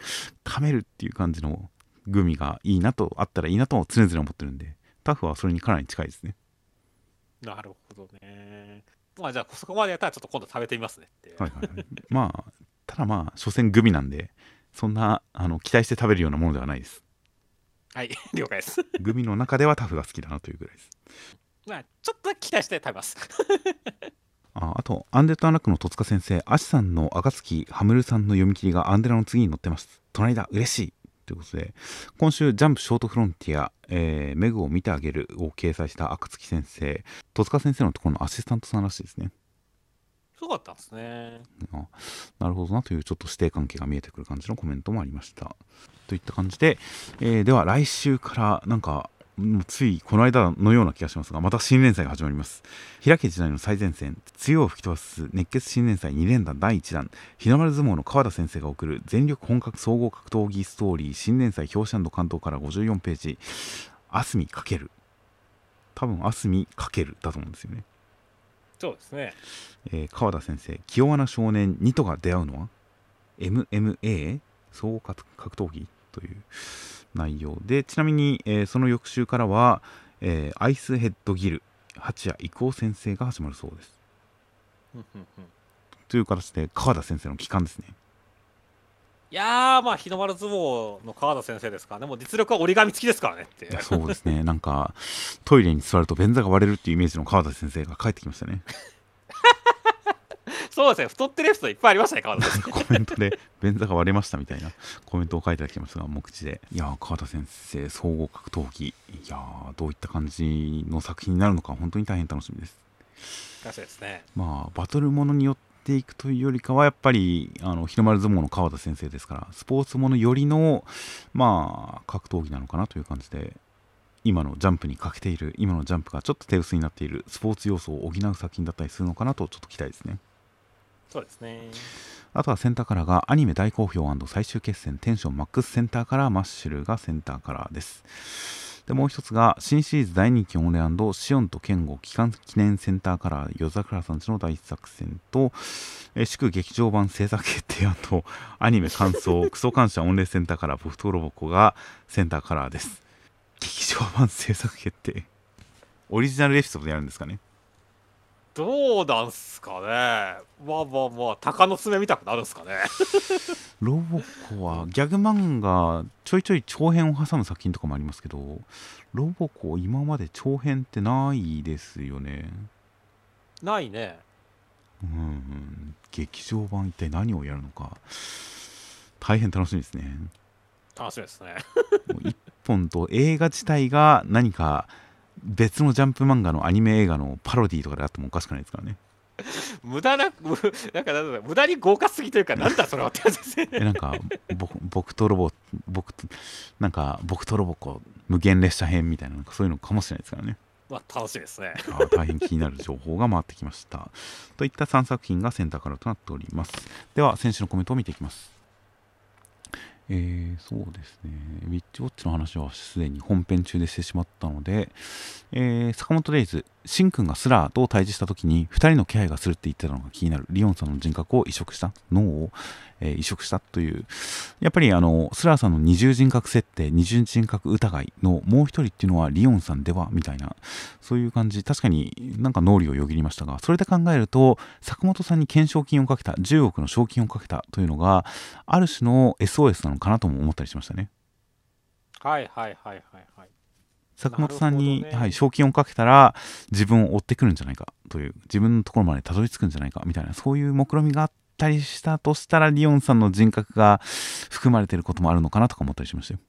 A: 噛めるっていう感じのグミがいいなとあったらいいなと常々思ってるんでタフはそれにかなり近いですね
B: なるほどね。まあじゃあ、そこまでやったらちょっと今度食べてみますねって。
A: はいはいはいまあただまあ所詮グミなんでそんなあの期待して食べるようなものではないです
B: はい、<laughs> 了解です。
A: グミの中ではタフが好きだなというぐらいです。
B: まあ、ちょっと期待して食べます。<laughs>
A: ああとアンデッドアナックの戸塚先生アシさんの暁ハムルさんの読み切りがアンデラの次に載ってます。隣だ嬉しい。ということで今週ジャンプショートフロンティア、えーメグを見てあげるを掲載した暁先生戸塚先生のところのアシスタントさんらしいですね
B: そうだったんですね。
A: なるほどなというちょっと師弟関係が見えてくる感じのコメントもありました。といった感じで、えーでは来週からなんかもうついこの間のような気がしますがまた新連載が始まります。開け時代の最前線強を吹き飛ばす熱血新連載2連弾第1弾。日の丸相撲の川田先生が送る全力本格総合格闘技ストーリー新連載表紙関東から54ページ。あすみかける。多分あすみかけるだと思うんですよね。
B: そうですね。
A: えー川田先生清和な少年ニトが出会うのは MMA 総合格格闘技という内容でちなみに、えーその翌週からは、えーアイスヘッドギル八谷郁夫先生が始まるそうです。という形で川田先生の帰還ですね
B: いやー、まあ、日の丸相撲の川田先生ですからね、もう実力は折り紙付きですからねって。
A: そうですね。なんかトイレに座ると便座が割れるっていうイメージの川田先生が帰ってきましたね。<laughs>
B: そうですね、太ってるエピソードいっぱいありましたね、川田先生。<laughs>
A: コメントで便座が割れましたみたいなコメントを書いていただきましたが目次で。いやー川田先生総合格闘技。いやーどういった感じの作品になるのか本当に大変楽しみです。
B: 確かにですね。
A: まあバトルものによっていくというよりかはやっぱりあの日の丸相撲の川田先生ですからスポーツものよりのまあ格闘技なのかなという感じで今のジャンプに欠けている今のジャンプがちょっと手薄になっているスポーツ要素を補う作品だったりするのかなとちょっと期待ですね
B: そうですね。
A: あとはセンターカラーがアニメ大好評最終決戦テンションマックスセンターカラーマッシュルがセンターカラーです。でもう一つが新シリーズ大人気オンレシオンと剣豪期間記念センターカラー夜桜さんちの大作戦と、えー祝劇場版制作決定ア <laughs> ニメ感想クソ感謝御礼センターカラー僕とロボコがセンターカラーです。劇場版制作決定。オリジナルエピソードでやるんですかね。
B: どうなんすかね。まあまあまあ鷹の爪見たくなるんすかね。<laughs>
A: ロボコはギャグ漫画ちょいちょい長編を挟む作品とかもありますけどロボコ今まで長編ってないですよね。
B: ないね。
A: うんうん。劇場版一体何をやるのか。大変楽しみですね。
B: 楽しみですね。<laughs>
A: もう一本と映画自体が何か別のジャンプ漫画のアニメ映画のパロディとかであってもおかしくないですからね。
B: 無駄なむ <laughs> なんかなん無駄に豪華すぎというかなんだそれはってやつですね。
A: え <laughs> なんかぼ僕とロボ僕となんか僕とロボコ無限列車編みたいななんかそういうのかもしれないですからね。
B: まあ楽しみですね。
A: 大変気になる情報が回ってきました。といった3作品がセンターカラーとなっております。では選手のコメントを見ていきますえー、そうですね、ウィッチウォッチの話はすでに本編中でしてしまったので、えー坂本デイズ、シンくんがスラーと対峙したときに2人の気配がするって言ってたのが気になる、リオンさんの人格を移植した、脳を、えー移植したという、やっぱりあのスラーさんの二重人格設定、二重人格疑いのもう一人っていうのはリオンさんではみたいな、そういう感じ、確かになんか脳裏をよぎりましたが、それで考えると、坂本さんに懸賞金をかけた、10億の賞金をかけたというのが、ある種の SOS なのかなとも思ったりしましたね。
B: はいはいはいはい。
A: 坂本さんに、
B: ね
A: はい、賞金をかけたら自分を追ってくるんじゃないかという自分のところまでたどり着くんじゃないかみたいなそういう目論みがあったりしたとしたらリオンさんの人格が含まれていることもあるのかなとか思ったりしましたよ。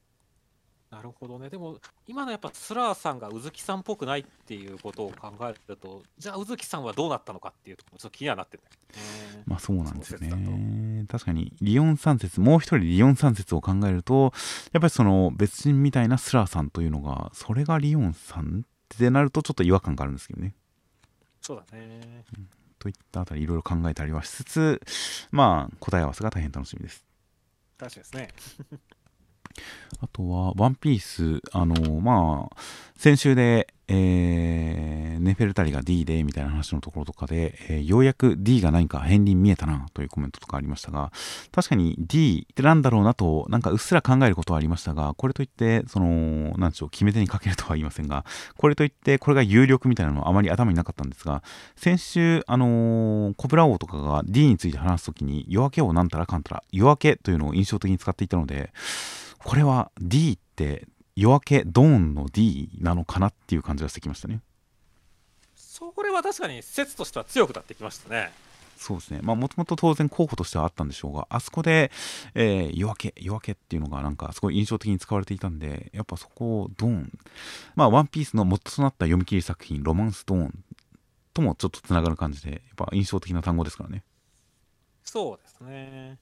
B: なるほどねでも今のやっぱスラーさんが宇月さんっぽくないっていうことを考えるとじゃあ宇月さんはどうなったのかっていうところもちょっと気にはなってるね
A: まあそうなんですよね。確かにリオン三節もう一人リオン三節を考えるとやっぱりその別人みたいなスラーさんというのがそれがリオンさんってなるとちょっと違和感があるんですけどね。
B: そうだね
A: といったあたりいろいろ考えたりはしつつまあ答え合わせが大変楽しみです。
B: 確かにですね
A: あとは、ワンピース、あのまあ、先週で、えーネフェルタリが D でみたいな話のところとかで、えーようやく D が何か片鱗見えたなというコメントとかありましたが、確かに D ってなんだろうなと、なんかうっすら考えることはありましたが、これといって、その、なんでしょう、決め手にかけるとは言いませんが、これといって、これが有力みたいなのはあまり頭になかったんですが、先週、あのーコブラ王とかが D について話すときに、夜明けをなんたらかんたら、夜明けというのを印象的に使っていたので、これは D って夜明けドーンの D なのかなっていう感じがしてきましたね。
B: それは確かに説としては強くなってきましたね
A: そうですね。まあもともと当然候補としてはあったんでしょうが、あそこで、えー夜明け、夜明けっていうのがなんかすごい印象的に使われていたんで、やっぱそこをドーン、まあワンピースの元となった読み切り作品、ロマンスドーンともちょっとつながる感じで、やっぱ印象的な単語ですからね。
B: そうですね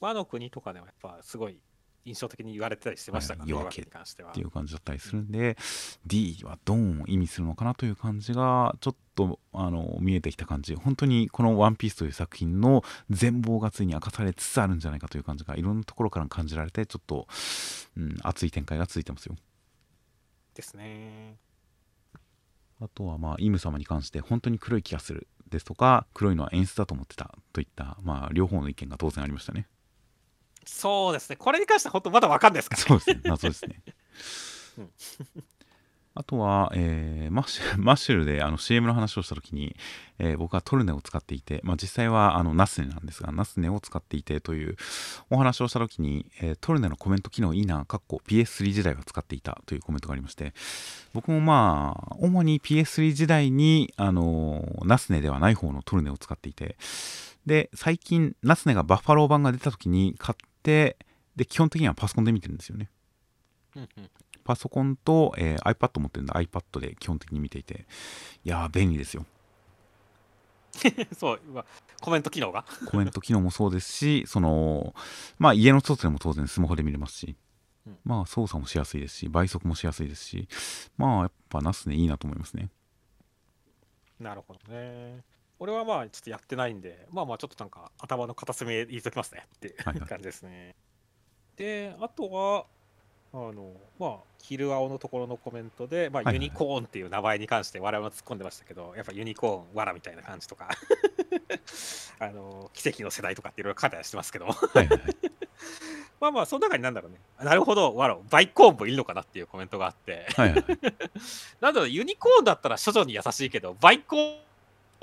B: 和の国とかではやっぱすごい印象的に言われてたりしてましたか？らね、
A: はい夜明け
B: 和に関しては。
A: っていう感じだったりするんで、D はドーンを意味するのかなという感じがちょっとあの見えてきた感じ。本当にこの「ワンピースという作品の全貌がついに明かされつつあるんじゃないかという感じがいろんなところから感じられてちょっと、うん、熱い展開が続いてますよ。
B: ですね。
A: あとはまあイム様に関して本当に黒い気がするですとか黒いのは演出だと思ってたといったまあ両方の意見が当然ありましたね
B: そうですね。これに関しては本当まだ分かんないですから。ね
A: そうですね。謎ですね。
B: うん。
A: あとは、えーマッシュ <laughs> マッシュルであの CM の話をしたときに、えー僕はトルネを使っていて、まあ、実際はあのナスネなんですが、ナスネを使っていてというお話をしたときに、えートルネのコメント機能いいな、かっこ PS3 時代は使っていたというコメントがありまして、僕もまあ、主に PS3 時代に、あのーナスネではない方のトルネを使っていて、で、最近、ナスネがバッファロー版が出たときに買って、で、基本的にはパソコンで見てるんですよね。パソコンと、えー iPad 持ってるんで iPad で基本的に見ていて、いやー、便利ですよ。<laughs>
B: そう今コメント機能が？<laughs>
A: コメント機能もそうですし、その、まあ家の外でも当然スマホで見れますし
B: うん、
A: まあ操作もしやすいですし、倍速もしやすいですし、まあやっぱナスねいいなと思いますね。
B: なるほどね俺はまあちょっとやってないんでまあまあちょっとなんか頭の片隅へ言いときますねっていう
A: はいはい。
B: 感じですね。であとはあのまあ、キル青のところのコメントで、まあ、
A: はいはい。
B: ユニコーンっていう名前に関して我々も突っ込んでましたけど、やっぱユニコーン、わらみたいな感じとか、<laughs> あの奇跡の世代とかっていろいろ書いたりしてますけど、
A: はいはいはい。<laughs>
B: まあまあ、その中になんだろうね、なるほど、わら、バイコーンもいるのかなっていうコメントがあって、
A: はいはいはい。<laughs>
B: なんだろう、ユニコーンだったら処女に優しいけど、バイコーン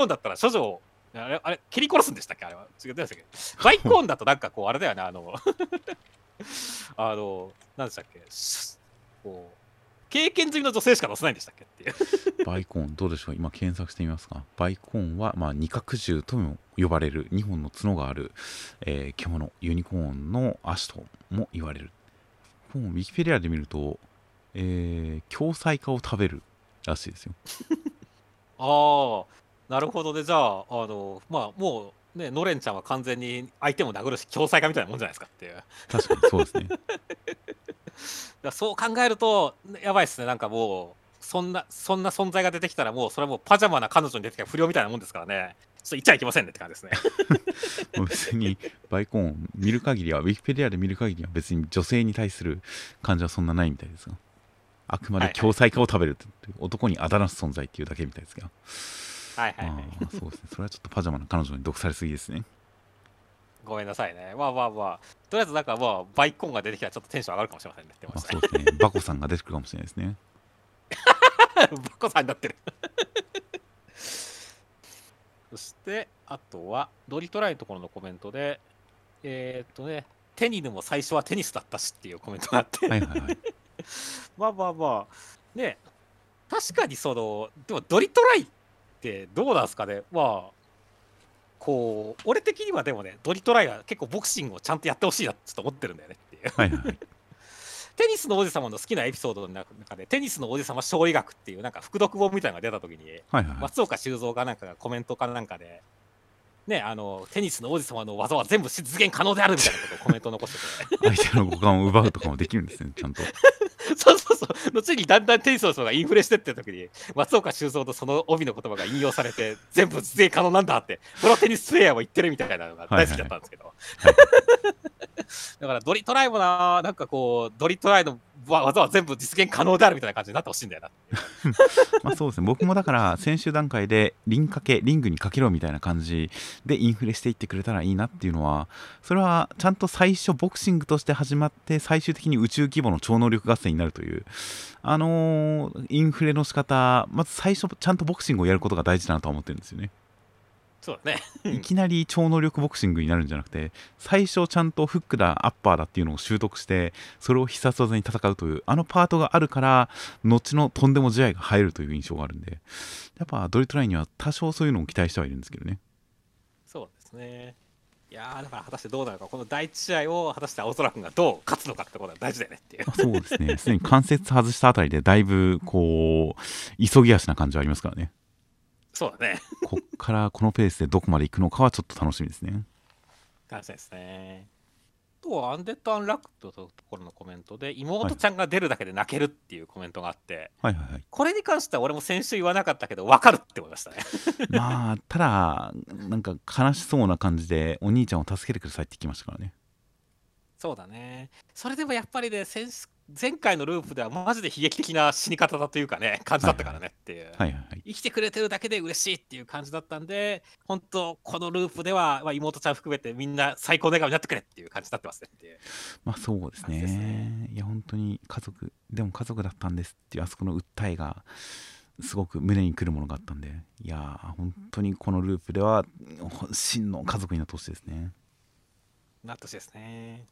B: だったら処女を、あれ、あれ蹴り殺すんでしたっけ？あれは。違ってましたっけ？バイコーンだとなんかこう、あれだよね、あの、あの、なんでしたっけ？しこう、経験済みの女性しか載せないんでしたっけっていう。
A: バイコーンどうでしょう？今検索してみますか？バイコーンは、まあ、二角獣とも呼ばれる2本の角がある、えー獣ユニコーンの足とも言われる。本ウィキペディアで見ると、えー、共済化を食べるらしいですよ。<laughs>
B: ああ、なるほどね。じゃあ、あの、まあ、もう、ね、ノレンちゃんは完全に相手も殴るし、共済化みたいなもんじゃないですかっていう。
A: 確かにそうですね <laughs>
B: だそう考えると、やばいっすね。なんかもう、そんな、そんな存在が出てきたら、もう、それはもうパジャマな彼女に出てきた不良みたいなもんですからね。ちょっと言っちゃいけませんねって感じですね。<laughs>
A: 別にバイコーン見る限りはウィキペディアで見る限りは別に女性に対する感じはそんなないみたいですがあくまで共済化を食べるって男にあだなす存在っていうだけみたいですが
B: はいはいはい。
A: そうですね。それはちょっとパジャマな彼女に毒されすぎですね。
B: ごめんなさいね。まあまあまあ、とりあえずなんかまあ、バイコンが出てきたらちょっとテンション上がるかもしれませんねって
A: まあ、そうですね。バコさんが出てくるかもしれないですね。<laughs>
B: バコさんになってる。<laughs> そして、あとは、ドリトライのところのコメントで、えーっとね、テニヌも最初はテニスだったしっていうコメントがあって、
A: はいはいはい。<laughs>
B: まあまあまあ、ね、確かにその、でもドリトライってどうなんですかね、まあ、こう、俺的にはでもね、ドリトライは結構ボクシングをちゃんとやってほしいなってちょっと思ってるんだよねっていう。
A: はいはいはい。<laughs>
B: テニスの王子様の好きなエピソードの中で、テニスの王子様勝利学っていうなんか副読本みたいなのが出た時に、
A: はいはいはい。
B: 松岡修造かなんかがコメントかなんかで、ね、あの、テニスの王子様の技は全部実現可能であるみたいなことをコメントを残してて、
A: 相手の五感を奪うとかもできるんですねちゃんと <laughs>
B: そうそうそう、後にだんだんテニスの人がインフレしてってる時に、松岡修造とその帯の言葉が引用されて、<laughs> 全部実現可能なんだって、プロテニスプレイヤーも言ってるみたいなのが大好きだったんですけど。<laughs> だからドリトライもな、なんかこう、ドリトライの技は全部実現可能であるみたいな感じになってほしいんだよな。<laughs>
A: まあそうですね僕もだから先週段階でリンかけリングにかけろみたいな感じでインフレしていってくれたらいいなっていうのはそれはちゃんと最初ボクシングとして始まって最終的に宇宙規模の超能力合戦になるというあのーインフレの仕方まず最初ちゃんとボクシングをやることが大事だなと思ってるんですよね
B: そうだね。
A: いきなり超能力ボクシングになるんじゃなくて最初ちゃんとフックだアッパーだっていうのを習得してそれを必殺技に戦うというあのパートがあるから後のとんでも試合が入るという印象があるんでやっぱドリトライには多少そういうのを期待してはいるんですけどね
B: そうですね。いやーだから果たしてどうなるか、この第一試合を果たして青空君がどう勝つのかってことが大事だよねっていう。
A: あそうですねすでに関節外したあたりでだいぶこう急ぎ足な感じはありますからね
B: そうだね。<laughs>
A: こっからこのペースでどこまで行くのかはちょっと楽しみですね
B: 感じですね。あとはアンデッド・アンラックとところのコメントで妹ちゃんが出るだけで泣けるっていうコメントがあって、
A: はいはいはい
B: これに関しては俺も先週言わなかったけど分かるって思いましたね。
A: まあただなんか悲しそうな感じでお兄ちゃんを助けてくださいって言ってきましたからね
B: そうだね。それでもやっぱりね、先前回のループではマジで悲劇的な死に方だというかね、感じだったからねっていう。
A: はいはいはい
B: 生きてくれてるだけで嬉しいっていう感じだったんで、本当、このループでは、まあ、妹ちゃん含めてみんな最高の笑顔になってくれっていう感じになってますねっていう。
A: まあそう
B: です
A: ね
B: ね
A: いや本当に家族でも家族だったんですっていうあそこの訴えがすごく胸にくるものがあったんでいやー本当にこのループでは真の家族になってほしいですね。
B: なってほしいですね。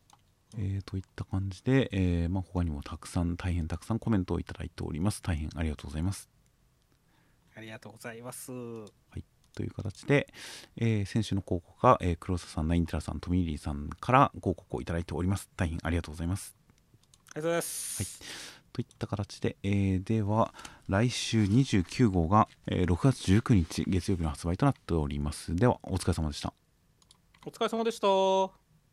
A: えー、といった感じで、えーまあ、他にもたくさん大変たくさんコメントをいただいております。大変ありがとうございます。
B: ありがとうございます。
A: という形で、えー先週の広告が、えー黒瀬さんナインテラさんトミーリーさんから広告をいただいております。大変ありがとうございます。
B: ありがとうございます。
A: といった形で、えーでは来週29号が、えー6月19日月曜日の発売となっております。ではお疲れ様でした。
B: お疲れ様でした。